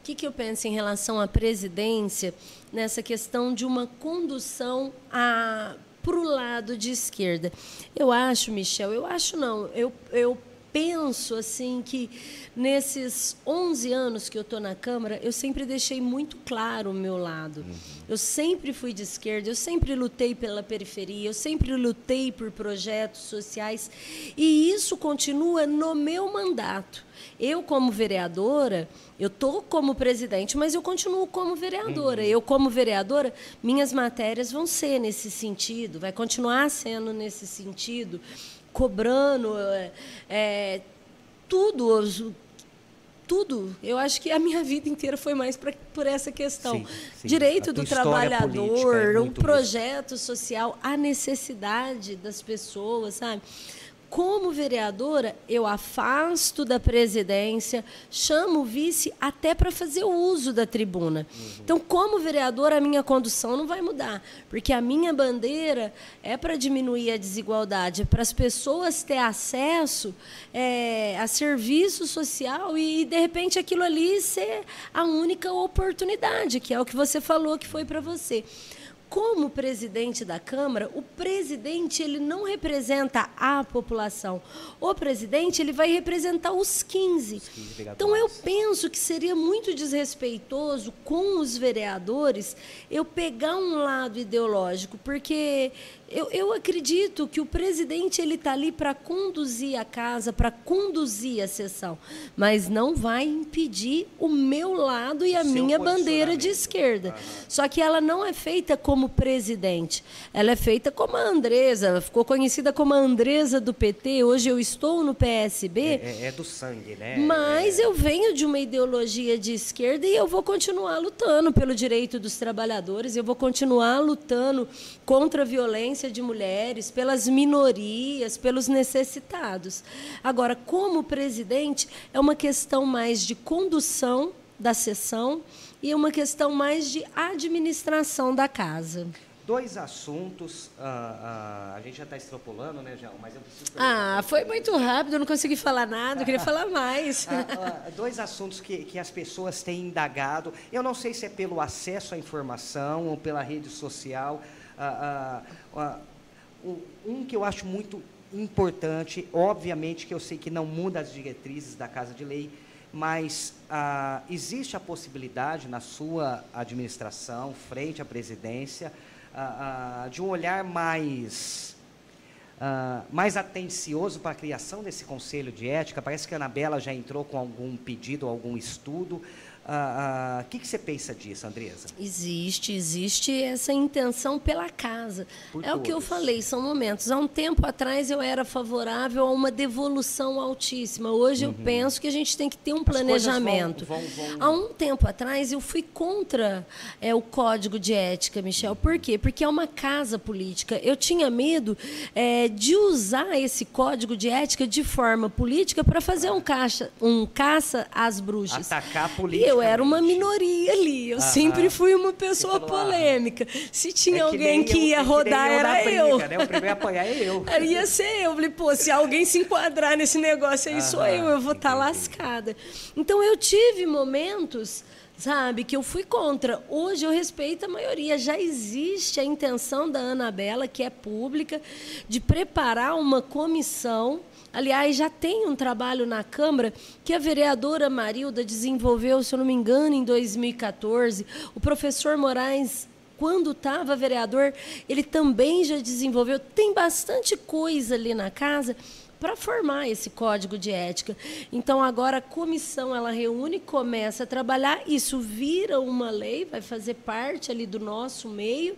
O que, que eu penso em relação à presidência nessa questão de uma condução para o lado de esquerda? Eu acho, Michel, eu acho não, eu, eu penso assim que nesses 11 anos que eu estou na Câmara, eu sempre deixei muito claro o meu lado. Eu sempre fui de esquerda, eu sempre lutei pela periferia, eu sempre lutei por projetos sociais e isso continua no meu mandato. Eu, como vereadora, eu estou como presidente, mas eu continuo como vereadora. Eu, como vereadora, minhas matérias vão ser nesse sentido, vai continuar sendo nesse sentido, cobrando é, tudo, tudo. Eu acho que a minha vida inteira foi mais pra, por essa questão. Sim, sim. Direito do é trabalhador, o muito projeto social, a necessidade das pessoas, sabe? Como vereadora, eu afasto da presidência, chamo o vice até para fazer o uso da tribuna. Então, como vereadora, a minha condução não vai mudar, porque a minha bandeira é para diminuir a desigualdade, é para as pessoas ter acesso é, a serviço social e, de repente, aquilo ali ser a única oportunidade, que é o que você falou que foi para você. Como presidente da Câmara, o presidente ele não representa a população. O presidente ele vai representar os 15. 15 vereadores. Então eu penso que seria muito desrespeitoso com os vereadores eu pegar um lado ideológico, porque eu, eu acredito que o presidente ele está ali para conduzir a casa, para conduzir a sessão, mas não vai impedir o meu lado e a Seu minha bandeira de esquerda. Só que ela não é feita como presidente. Ela é feita como a Andresa. Ela ficou conhecida como a Andresa do PT. Hoje eu estou no PSB. É, é do sangue, né? Mas É- eu venho de uma ideologia de esquerda e eu vou continuar lutando pelo direito dos trabalhadores, eu vou continuar lutando contra a violência de mulheres, pelas minorias, pelos necessitados. Agora, como presidente, é uma questão mais de condução da sessão e é uma questão mais de administração da casa. Dois assuntos, ah, ah, a gente já está extrapolando, né, João? Mas eu preciso Ah, foi muito rápido, eu não consegui falar nada, eu queria falar mais. Ah, ah, dois assuntos que, que as pessoas têm indagado. Eu não sei se é pelo acesso à informação ou pela rede social. Um que eu acho muito importante, obviamente que eu sei que não muda as diretrizes da Casa de Lei, mas ah, existe a possibilidade na sua administração, frente à presidência, ah, ah, de um olhar mais mais atencioso para a criação desse conselho de ética. Parece que a Anabela já entrou com algum pedido, algum estudo. Ah, ah, O que, que você pensa disso, Andresa? Existe, existe essa intenção pela casa. Por é o que eu todos. falei, são momentos. Há um tempo atrás eu era favorável a uma devolução altíssima. Hoje eu penso que a gente tem que ter um Uhum. planejamento. vão- vão- vão- Há um tempo atrás eu fui contra é, o código de ética, Michel. Por quê? Porque é uma casa política. Eu tinha medo é, de usar esse código de ética de forma política para fazer um, caixa, um caça às bruxas. Atacar E eu era uma minoria ali. Eu Aham. sempre fui uma pessoa falou, ah, polêmica. Se tinha É alguém que eu- ia é rodar, eu era briga, eu. Né? O primeiro a apanhar é eu. Ia ser eu. Falei, pô, se alguém se enquadrar nesse negócio aí, sou Aham, eu, eu vou estar entendi. lascada. Então, eu tive momentos sabe? Que eu fui contra. Hoje eu respeito a maioria. Já existe a intenção da Anabela, que é pública, de preparar uma comissão. Aliás, já tem um trabalho na Câmara que a vereadora Marilda desenvolveu, se eu não me engano, em 2014. O professor Moraes quando estava vereador, ele também já desenvolveu. Tem bastante coisa ali na casa para formar esse código de ética. Então agora a comissão ela reúne, começa a trabalhar, isso vira uma lei, vai fazer parte ali do nosso meio.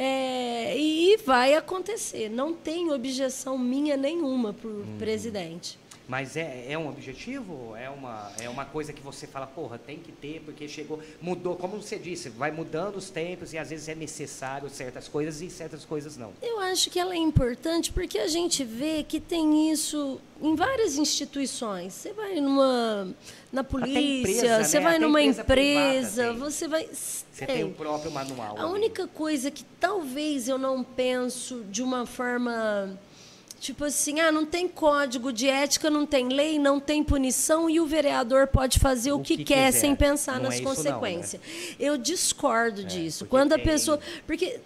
É, e vai acontecer. Não tem objeção minha nenhuma para o uhum. presidente. Mas é, é um objetivo? É uma, é uma coisa que você fala, porra, tem que ter, porque chegou, mudou, como você disse, vai mudando os tempos e às vezes é necessário certas coisas e certas coisas não. Eu acho que ela é importante porque a gente vê que tem isso em várias instituições. Você vai numa na polícia, empresa, você né? vai Até numa empresa, você vai. Você tem. tem o próprio manual. A ali. única coisa que talvez eu não penso de uma forma Tipo assim, ah, não tem código de ética, não tem lei, não tem punição e o vereador pode fazer o, o que, que, quer quiser. sem pensar não nas é consequências. Não, né? Eu discordo é, disso. Quando a pessoa. Porque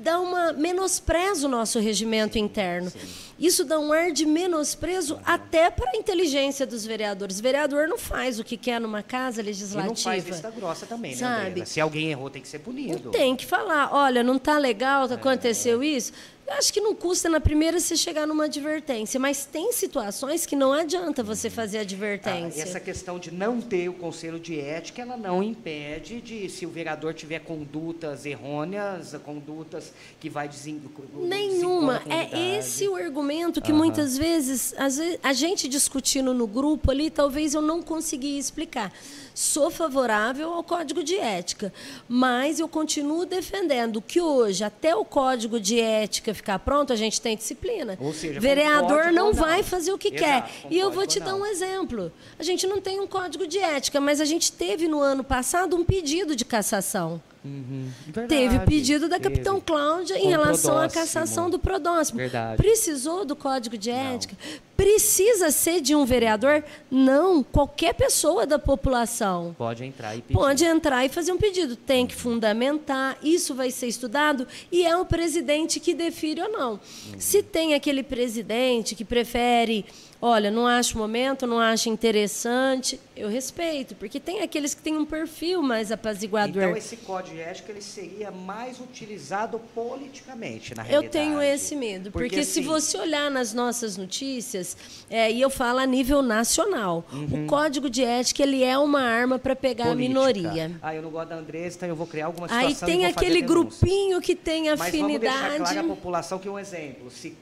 dá uma menosprezo o nosso regimento sim, interno. Sim. Isso dá um ar de menosprezo uhum. até para a inteligência dos vereadores. O vereador não faz o que quer numa casa legislativa. E não faz vista grossa também, né, sabe? Se alguém errou, tem que ser punido. Tem que falar, olha, não está legal, é. aconteceu é. isso. Eu acho que não custa na primeira você chegar numa advertência, mas tem situações que não adianta você fazer advertência. Ah, essa questão de não ter o conselho de ética, ela não impede de, se o vereador tiver condutas errôneas, condutas que vai desen... Nenhuma. É esse o argumento que uhum. muitas vezes, vezes, a gente discutindo no grupo ali, talvez eu não consegui explicar. Sou favorável ao código de ética, mas eu continuo defendendo que hoje, até o código de ética ficar pronto, a gente tem disciplina. Ou seja, vereador não, vai fazer o que Exato, quer. E eu vou te dar um exemplo. A gente não tem um código de ética, mas a gente teve no ano passado um pedido de cassação. Uhum. Teve pedido da teve. Capitão Cláudia em relação à cassação do Prodóximo. Verdade. Precisou do Código de Ética? Não. Precisa ser de um vereador? Não. Qualquer pessoa da população pode entrar e pedir. Pode entrar e fazer um pedido. Tem que fundamentar, isso vai ser estudado e é o presidente que define ou não. Uhum. Se tem aquele presidente que prefere olha, não acho momento, não acho interessante, eu respeito, porque tem aqueles que têm um perfil mais apaziguador. Então esse código de ética ele seria mais utilizado politicamente, na realidade. Eu tenho esse medo, porque, porque se assim, você olhar nas nossas notícias, é, e eu falo a nível nacional, uhum. o código de ética ele é uma arma para pegar Política. a minoria. Ah, eu não gosto da Andressa, então eu vou criar alguma situação Aí tem aquele grupinho que tem afinidade. Mas vamos deixar claro a população que um exemplo. Se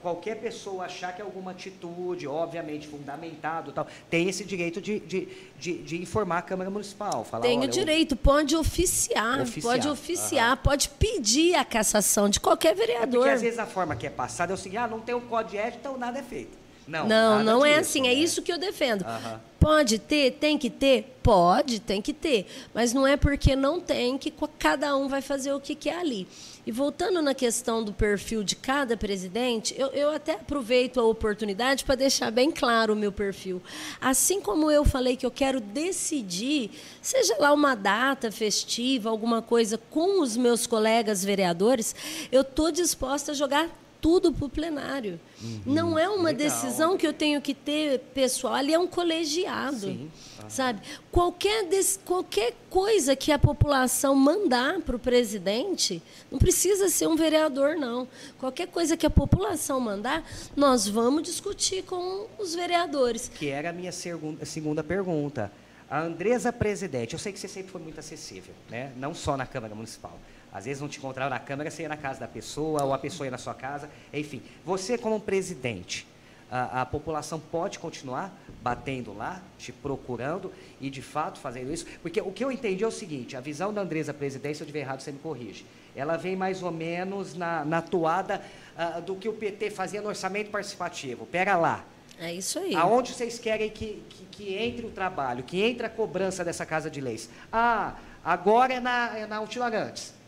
qualquer pessoa achar que alguma atitude, obviamente fundamentado, tal, tem esse direito de, de, de, de informar a Câmara Municipal. Falar, tem o direito, eu... pode oficiar, oficiar, pode oficiar, uhum. pode pedir a cassação de qualquer vereador. É porque às vezes a forma que é passada é o seguinte, ah, não tem um código de ética, então nada é feito. Não, não, não é assim, é né? é isso que eu defendo. Uhum. Pode ter, tem que ter? Pode, tem que ter. Mas não é porque não tem que cada um vai fazer o que quer ali. E voltando na questão do perfil de cada presidente, eu, eu até aproveito a oportunidade para deixar bem claro o meu perfil. Assim como eu falei que eu quero decidir, seja lá uma data festiva, alguma coisa com os meus colegas vereadores, eu estou disposta a jogar tudo para o plenário. Uhum. Não é uma Legal. decisão que eu tenho que ter pessoal, ali é um colegiado. Sim. Sabe? Qualquer, des, qualquer coisa que a população mandar para o presidente, não precisa ser um vereador, não. Qualquer coisa que a população mandar, nós vamos discutir com os vereadores. Que era a minha segunda, segunda pergunta. A Andresa presidente, eu sei que você sempre foi muito acessível, né? não só na Câmara Municipal. Às vezes não te encontrava na Câmara, você ia na casa da pessoa, ou a pessoa ia na sua casa. Enfim, você como presidente, a, a, população pode continuar batendo lá, te procurando e, de fato, fazendo isso? Porque o que eu entendi é o seguinte, a visão da Andresa presidente, se eu estiver errado, você me corrige. Ela vem mais ou menos na, na toada uh, do que o PT fazia no orçamento participativo. Pera lá. É isso aí. Aonde vocês querem que, que, que entre o trabalho, que entre a cobrança dessa Casa de Leis? Ah, agora é na, é na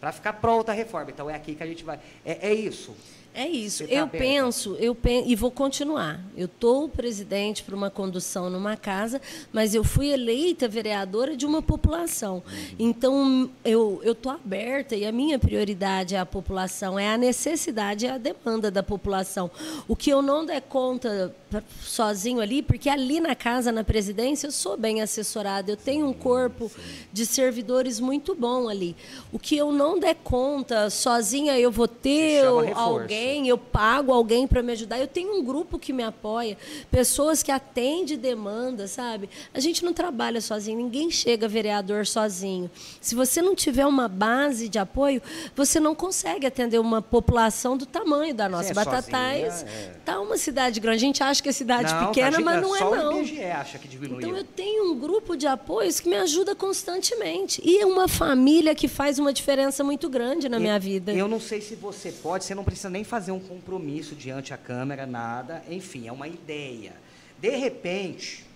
para ficar pronta a reforma. Então é aqui que a gente vai. É, é isso. É isso. Tá eu aberta? penso, eu penso, e vou continuar. Eu estou presidente para uma condução numa casa, mas eu fui eleita vereadora de uma população. Então, eu estou aberta e a minha prioridade é a população, é a necessidade, é a demanda da população. O que eu não der conta sozinho ali, porque ali na casa, na presidência, eu sou bem assessorada, eu tenho um corpo de servidores muito bom ali. O que eu não der conta sozinha, eu vou ter alguém alguém, eu pago alguém para me ajudar. Eu tenho um grupo que me apoia, pessoas que atendem demanda, sabe? A gente não trabalha sozinho, ninguém chega vereador sozinho. Se você não tiver uma base de apoio, você não consegue atender uma população do tamanho da nossa. é Batatais sozinha, é. tá uma cidade grande. A gente acha que é cidade Não, pequena, tá mas não é não. o IBGE acha que diminuiu. Então eu tenho um grupo de apoios que me ajuda constantemente. E é uma família que faz uma diferença muito grande na minha vida. Eu não sei se você pode, você não precisa nem fazer um compromisso diante a câmera, nada. Enfim, é uma ideia. De repente,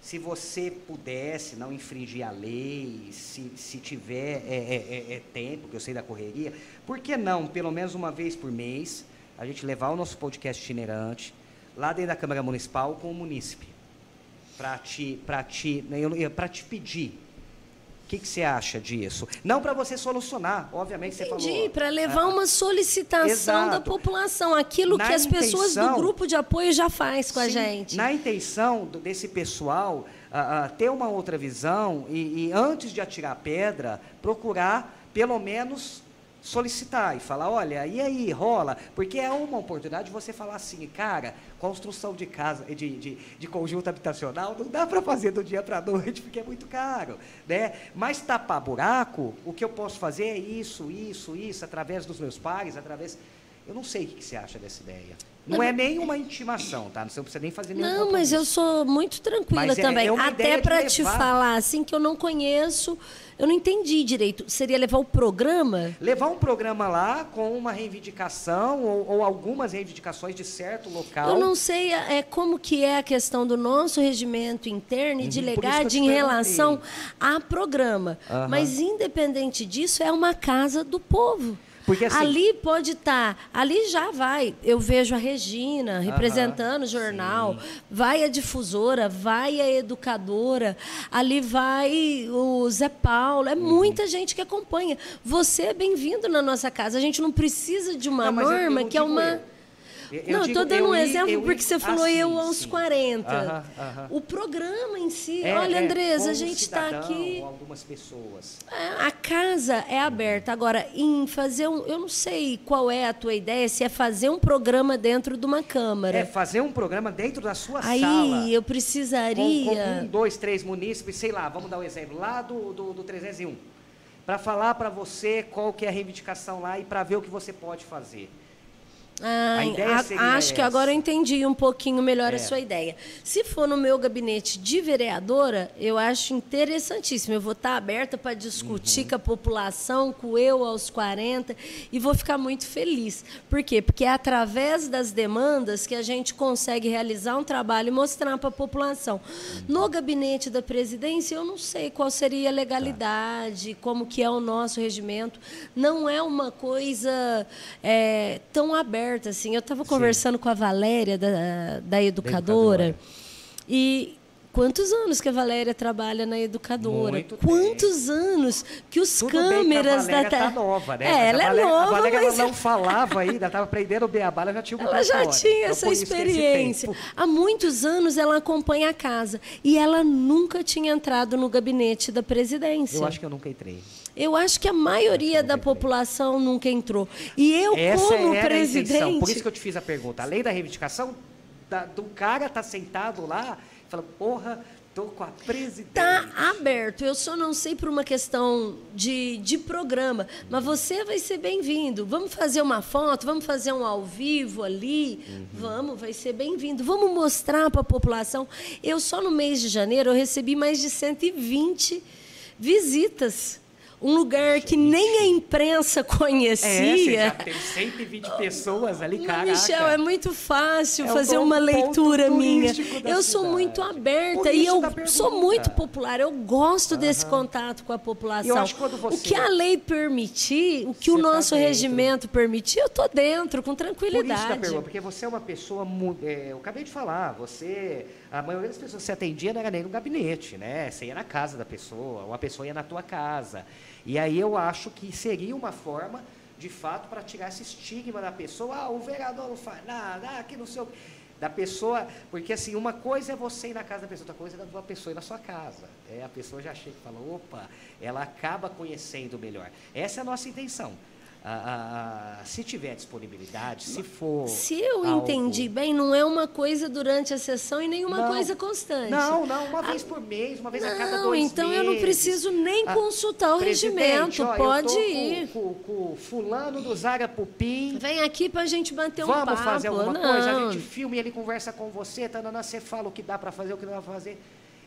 se você pudesse não infringir a lei, se, se tiver é, é, é, é tempo, que eu sei da correria, por que não, pelo menos uma vez por mês, a gente levar o nosso podcast itinerante lá dentro da Câmara Municipal com o munícipe? Para te, te, né, te pedir. O que, que você acha disso? Não para você solucionar, obviamente você Entendi, falou. para levar uma solicitação da Exato. população, aquilo Na que as pessoas intenção- do grupo de apoio já faz com a Sim, gente. Na intenção desse pessoal ah, ah, ter uma outra visão e, e antes de atirar pedra, procurar pelo menos solicitar e falar, olha, e aí, rola? Porque é uma oportunidade de você falar assim, cara, construção de casa, de, de, de conjunto habitacional, não dá para fazer do dia para a noite, porque é muito caro, né? Mas tapar buraco, o que eu posso fazer é isso, isso, isso, através dos meus pares, através... Eu não sei o que você acha dessa ideia. Não é nem uma intimação, tá? Você não precisa nem fazer nenhum Não, mas eu sou muito tranquila Mas é- também. é uma Até de para te falar assim que eu não conheço, eu não entendi direito. Seria levar o programa? Levar um programa lá com uma reivindicação ou, ou algumas reivindicações de certo local. Eu não sei é, como que é a questão do nosso regimento interno e de Uhum, legade te em relação a programa. Aham. Mas, independente disso, é uma casa do povo. Porque, assim- ali pode estar, ali já vai. Eu vejo a Regina representando o jornal, vai a difusora, vai a educadora, ali vai o Zé Paulo. Uhum. É muita gente que acompanha. Você é bem-vindo na nossa casa. A gente não precisa de uma Não, norma que é uma. eu. Eu- eu não, estou dando um eu exemplo eu ir- porque você Ah, falou sim, eu aos sim. 40. Aham, aham. O programa em si, É, olha, é, Andresa, a gente está aqui. algumas pessoas. É, A casa é aberta. Agora, em fazer um. Eu não sei qual é a tua ideia, se é fazer um programa dentro de uma câmara. É fazer um programa dentro da sua Aí sala. eu Com, precisaria. com um, dois, três munícipes, sei lá, vamos dar um exemplo, lá do, do, do 301. Para falar para você qual que é a reivindicação lá e para ver o que você pode fazer. Ah, A acho que essa. agora eu entendi um pouquinho melhor É. a sua ideia. Se for no meu gabinete de vereadora, eu acho interessantíssimo. Eu vou estar aberta para discutir Uhum. com a população, com eu aos 40, e vou ficar muito feliz. Por quê? Porque é através das demandas que a gente consegue realizar um trabalho e mostrar para a população. No gabinete da presidência, eu não sei qual seria a legalidade, como que é o nosso regimento. Não é uma coisa é, tão aberta assim. Eu estava conversando com a Valéria, da, da educadora, educadora. e quantos anos que a Valéria trabalha na educadora? Muito quantos anos que os Tudo bem que a câmeras Valéria da tá nova, né? É, ela é Valéria- nova, A Valéria ela mas não falava ainda, estava aprendendo o beabá, ela já tinha ela já microfone. tinha Então, essa experiência. Há muitos anos ela acompanha a casa e ela nunca tinha entrado no gabinete da presidência. Eu acho que eu nunca entrei. Eu acho que a maioria da população nunca entrou. E eu, Essa como era a intenção. presidente. Por isso que eu te fiz a pergunta. Além da reivindicação, da- do cara tá sentado lá fala, porra, tô com a presidente. Está aberto. Eu só não sei por uma questão de, de programa. Mas você vai ser bem-vindo. Vamos fazer uma foto, vamos fazer um ao vivo ali. Vamos, vai ser bem-vindo. Vamos mostrar para a população. Eu só no mês de janeiro eu recebi mais de 120 visitas. Um lugar que nem a imprensa conhecia. É, já tem 120 pessoas ali, cara. Michel, é muito fácil é fazer uma leitura minha. Eu sou muito aberta e eu sou muito popular. Eu gosto uhum. desse contato com a população. Você... O que a lei permitir, o que você o tá nosso tá regimento permitir, eu estou dentro, com tranquilidade. Por isso porque você é uma pessoa. É, eu acabei de falar, você. A maioria das pessoas que você atendia não era nem no gabinete, né? Você ia na casa da pessoa, uma pessoa ia na tua casa. E aí eu acho que seria uma forma, de fato, para tirar esse estigma da pessoa, ah, o vereador não faz nada, ah, que não sei o da pessoa, porque assim, uma coisa é você ir na casa da pessoa, outra coisa é uma pessoa ir na sua casa. É, a pessoa já chega e fala, opa, ela acaba conhecendo melhor. Essa é a nossa intenção. Ah, ah, se tiver disponibilidade, se for. Se eu algo... entendi bem, não é uma coisa durante a sessão e nenhuma não, coisa constante. Não, não, uma vez por mês, uma vez não, a cada dois então meses. eu não preciso nem ah, consultar o regimento. Ó, Pode ir. Com, com, com, fulano do Zara Pupim. Vem aqui para a gente bater um Vamos papo. Vamos fazer alguma não. coisa, a gente filma e ele conversa com você, tá, não, você fala o que dá para fazer, o que não dá para fazer.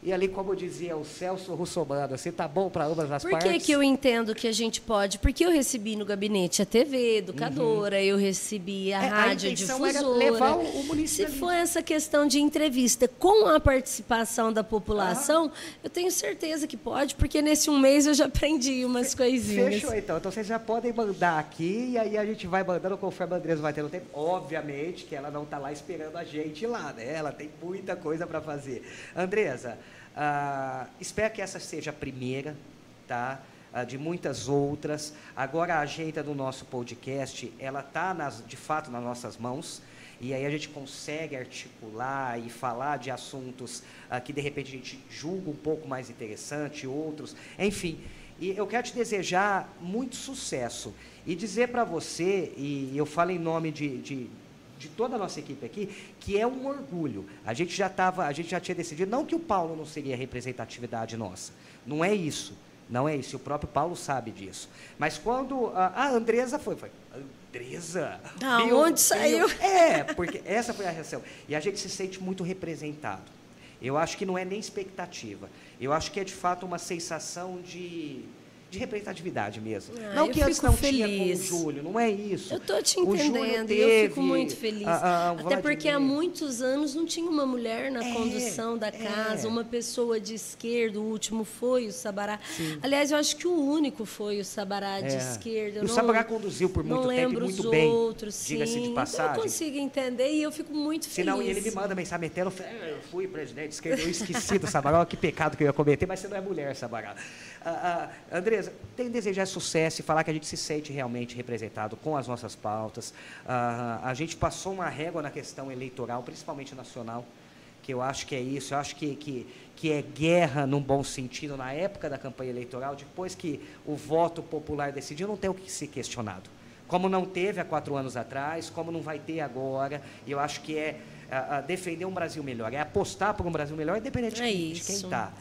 E ali, como dizia o Celso Russomano, você está bom para ambas as Por partes? Por que, que eu entendo que a gente pode? Porque eu recebi no gabinete a TV educadora, uhum. eu recebi a é, rádio a difusora. Era levar o, município. Se for essa questão de entrevista com a participação da população, ah. eu tenho certeza que pode, porque nesse um mês eu já aprendi umas Fe coisinhas. Fechou, então. Então vocês já podem mandar aqui e aí a gente vai mandando conforme a Andresa vai tendo tempo. Obviamente que ela não está lá esperando a gente lá, né? Ela tem muita coisa para fazer. Andresa, ah, espero que essa seja a primeira, tá? Ah, de muitas outras. Agora a agenda do nosso podcast, ela está de fato nas nossas mãos. E aí a gente consegue articular e falar de assuntos ah, que de repente a gente julga um pouco mais interessante, outros, enfim. E eu quero te desejar muito sucesso e dizer para você, e eu falo em nome de, de de toda a nossa equipe aqui, que é um orgulho. A gente já estava, a gente já tinha decidido, não que o Paulo não seria representatividade nossa. Não é isso. Não é isso. O próprio Paulo sabe disso. Mas quando a, a Andresa foi, foi, Andresa? Da onde saiu? É, porque essa foi a reação. E a gente se sente muito representado. Eu acho que não é nem expectativa. Eu acho que é de fato uma sensação de de representatividade mesmo. Ah, não que antes não feliz. tinha com o Júlio, não é isso. Eu estou te entendendo e eu fico muito feliz. A, a, a Até porque há muitos anos não tinha uma mulher na é, condução da casa, é. uma pessoa de esquerda, o último foi o Sabará. Sim. Aliás, eu acho que o único foi o Sabará de é. esquerda. o Sabará conduziu por muito tempo muito bem. Outros, diga-se de passagem. Então eu consigo entender e eu fico muito feliz. Senão, ele me manda mensagem eu fui presidente de esquerda, eu esqueci do Sabará, que pecado que eu ia cometer, mas você não é mulher, Sabará. Ah, ah, Andresa, tem desejar sucesso e falar que a gente se sente realmente representado com as nossas pautas. Ah, a gente passou uma régua na questão eleitoral, principalmente nacional, que eu acho que é isso, eu acho que, que, que é guerra num bom sentido na época da campanha eleitoral, depois que o voto popular decidiu, não tem o que ser questionado. Como não teve há quatro anos atrás, como não vai ter agora, e eu acho que é a, a defender um Brasil melhor, é apostar por um Brasil melhor, independente é de, de, quem está.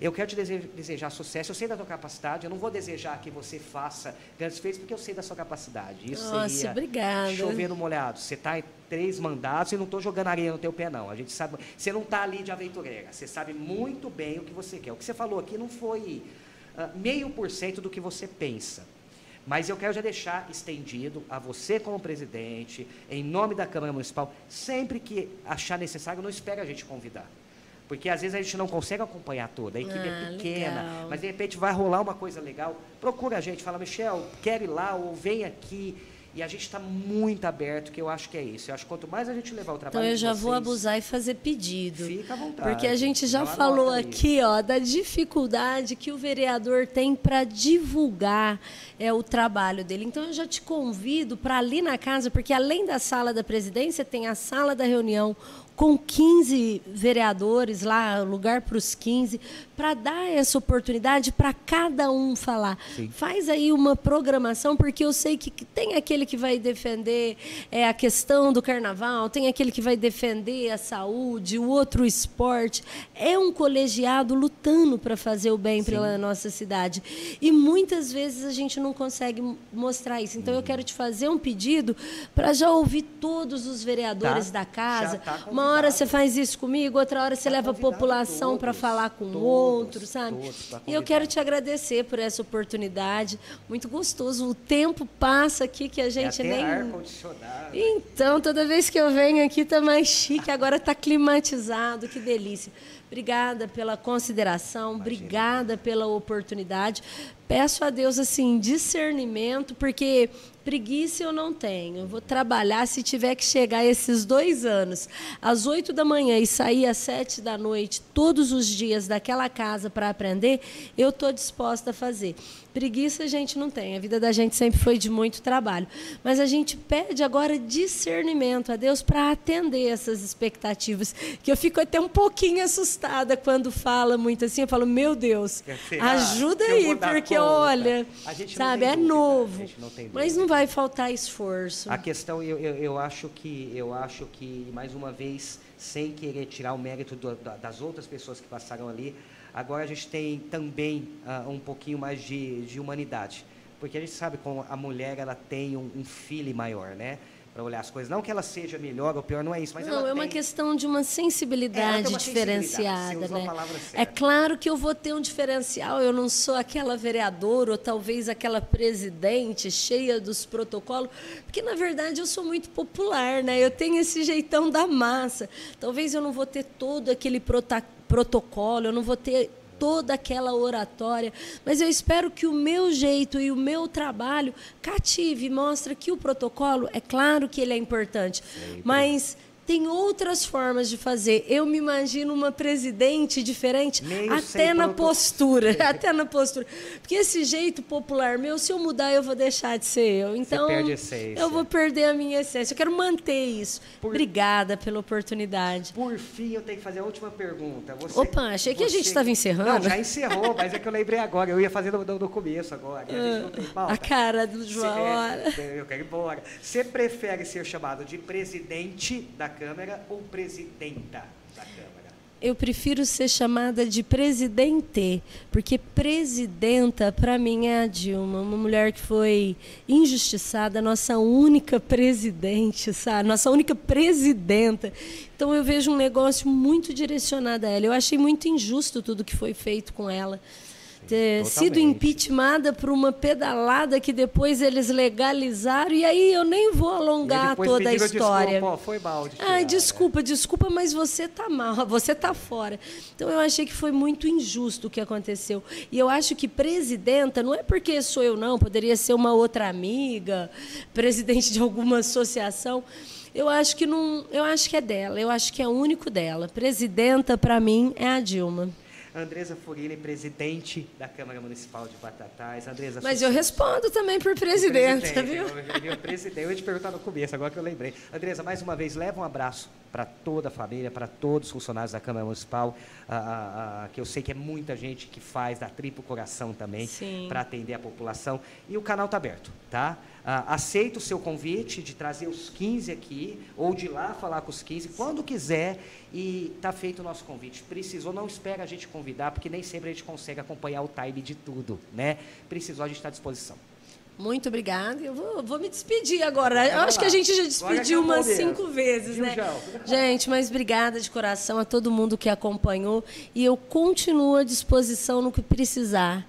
Eu quero te desejar sucesso, eu sei da tua capacidade, eu não vou desejar que você faça grandes feitos, porque eu sei da sua capacidade. Isso Nossa, seria obrigada. chover no molhado. Você está em três mandatos e não estou jogando areia no teu pé, não. A gente sabe, você não está ali de aventureira, você sabe muito bem o que você quer. O que você falou aqui não foi uh, meio por cento do que você pensa. Mas eu quero já deixar estendido a você como presidente, em nome da Câmara Municipal, sempre que achar necessário, não espere a gente convidar. Porque às vezes a gente não consegue acompanhar toda, a equipe é ah, é pequena, legal. mas de repente vai rolar uma coisa legal. Procura a gente, fala, Michel, quer ir lá ou vem aqui. E a gente está muito aberto, que eu acho que é isso. Eu acho que quanto mais a gente levar o trabalho. Então eu já vocês, vou abusar e fazer pedido. Fica à vontade. Porque a gente já falou aqui ó, da dificuldade que o vereador tem para divulgar é, o trabalho dele. Então eu já te convido para ali na casa, porque além da sala da presidência, tem a sala da reunião, com 15 vereadores lá, lugar para os 15, para dar essa oportunidade para cada um falar. Sim. Faz aí uma programação, porque eu sei que tem aquele que vai defender é, a questão do carnaval, tem aquele que vai defender a saúde, o outro o esporte. É um colegiado lutando para fazer o bem pela nossa cidade. E muitas vezes a gente não consegue mostrar isso. Então uhum. eu quero te fazer um pedido para já ouvir todos os vereadores tá. da casa. Tá Uma hora você faz isso comigo, outra hora você Tá leva a população para falar com todos, outro, sabe? todos, tá e eu quero te agradecer por essa oportunidade. Muito gostoso. O tempo passa aqui que a É gente até nem. ar-condicionado. Então, toda vez que eu venho aqui tá mais chique, agora tá climatizado, que delícia. Obrigada pela consideração, obrigada pela oportunidade. Peço a Deus assim discernimento, porque preguiça eu não tenho. Vou trabalhar se tiver que chegar esses dois anos às oito da manhã e sair às sete da noite todos os dias daquela casa para aprender, eu estou disposta a fazer. Preguiça a gente não tem. A vida da gente sempre foi de muito trabalho. Mas a gente pede agora discernimento a Deus para atender essas expectativas. Que eu fico até um pouquinho assustada quando fala muito assim. Eu falo, meu Deus, Será ajuda aí, porque conta? olha, sabe, é dúvida, a novo. não Mas não vai faltar esforço. A questão, eu, eu, eu acho que, eu acho que, mais uma vez, sem querer tirar o mérito do- da- das outras pessoas que passaram ali, agora a gente tem também ah, um pouquinho mais de, de humanidade. Porque a gente sabe como a mulher ela tem um, um feeling maior, né? Para olhar as coisas. Não que ela seja melhor ou pior, não é isso, mas não, é uma tem... questão de uma sensibilidade uma sensibilidade, diferenciada, a né? É claro que eu vou ter um diferencial. Eu não sou aquela vereadora ou talvez aquela presidente cheia dos protocolos, porque na verdade eu sou muito popular, né? Eu tenho esse jeitão da massa. Talvez eu não vou ter todo aquele protocolo, eu não vou ter toda aquela oratória, mas eu espero que o meu jeito e o meu trabalho cative, mostre que o protocolo, é claro que ele é importante, mas tem outras formas de fazer. Eu me imagino uma presidente diferente, Meio até na postura, até na postura. Porque esse jeito popular meu, se eu mudar, eu vou deixar de ser eu. Então, perde a essência. eu vou perder a minha essência. Eu quero manter isso. Por- Obrigada pela oportunidade. Por fim, eu tenho que fazer a última pergunta. Você- Opa, achei que a gente você- estava encerrando. Não, já encerrou, mas é que eu lembrei agora. Eu ia fazer no- no começo agora. a gente não tem pauta. A cara do João. Cê- olha. é, eu quero ir embora. Você prefere ser chamado de presidente da Câmara ou presidenta da Câmara? Eu prefiro ser chamada de presidente, porque presidenta, para mim, é a Dilma, uma mulher que foi injustiçada, nossa única presidente, sabe? Nossa única presidenta. Então, eu vejo um negócio muito direcionado a ela. Eu achei muito injusto tudo que foi feito com ela. Ter sido totalmente. impeachmentada por uma pedalada que depois eles legalizaram, e aí eu nem vou alongar toda a história. Desculpa, ó, foi mal de Ai, tirar, né? desculpa, desculpa, mas você tá mal, você tá fora. Então eu achei que foi muito injusto o que aconteceu. E eu acho que presidenta não é porque sou eu não, poderia ser uma outra amiga, presidente de alguma associação. Eu acho que não, eu acho que é dela, eu acho que é único dela. Presidenta para mim é a Dilma. Andresa Furini, presidente da Câmara Municipal de Batatais. Andresa, Mas eu respondo também por presidenta, viu? Eu, presidente, eu ia te perguntar no começo, agora que eu lembrei. Andresa, mais uma vez, leva um abraço para toda a família, para todos os funcionários da Câmara Municipal, ah, ah, ah, que eu sei que é muita gente que faz, dá triplo coração também, para atender a população. E o canal está aberto, tá? Ah, aceito o seu convite de trazer os 15 aqui, ou de ir lá falar com os 15, quando quiser, e está feito o nosso convite. Precisou, não espera a gente convidar, porque nem sempre a gente consegue acompanhar o time de tudo, né? Precisou, a gente está à disposição. Muito obrigada. Eu vou, vou me despedir agora. Eu acho que a gente já despediu umas cinco vezes, né? Gente, mas obrigada de coração a todo mundo que acompanhou. E eu continuo à disposição no que precisar.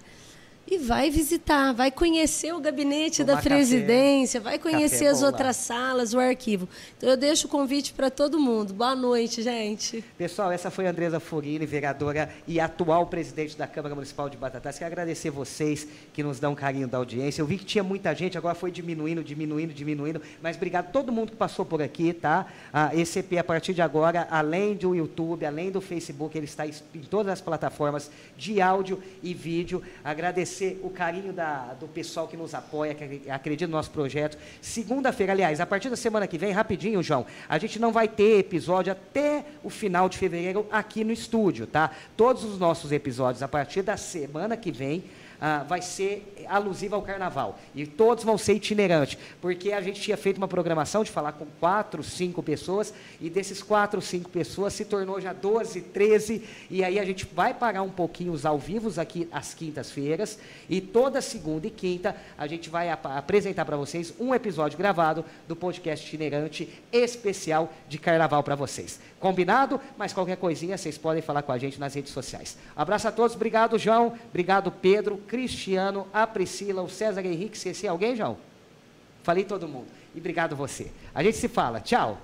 E vai visitar, vai conhecer o gabinete da café. presidência, vai conhecer é as outras salas, o arquivo. Então eu deixo o convite para todo mundo. Boa noite, gente. Pessoal, essa foi a Andresa Furini, vereadora e atual presidente da Câmara Municipal de Batatais. Quero agradecer vocês que nos dão carinho da audiência. Eu vi que tinha muita gente, agora foi diminuindo, diminuindo, diminuindo. Mas obrigado a todo mundo que passou por aqui, tá? A ECP, a partir de agora, além do YouTube, além do Facebook, ele está em todas as plataformas de áudio e vídeo. Agradecer o carinho da- do pessoal que nos apoia, que acredita no nosso projeto. Segunda-feira, aliás, a partir da semana que vem, rapidinho, João, a gente não vai ter episódio até o final de fevereiro aqui no estúdio, tá? Todos os nossos episódios, a partir da semana que vem, ah, vai ser alusiva ao carnaval. E todos vão ser itinerantes, porque a gente tinha feito uma programação de falar com quatro, cinco pessoas, e desses quatro, cinco pessoas se tornou já 12, 13, e aí a gente vai parar um pouquinho os ao vivos aqui às quintas-feiras, e toda segunda e quinta a gente vai ap apresentar para vocês um episódio gravado do podcast itinerante especial de carnaval para vocês. Combinado? Mas qualquer coisinha vocês podem falar com a gente nas redes sociais. Abraço a todos, obrigado, João, obrigado, Pedro, Cristiano, a Priscila, o César Henrique. Esqueci alguém, João? Falei todo mundo. E obrigado você. A gente se fala. Tchau.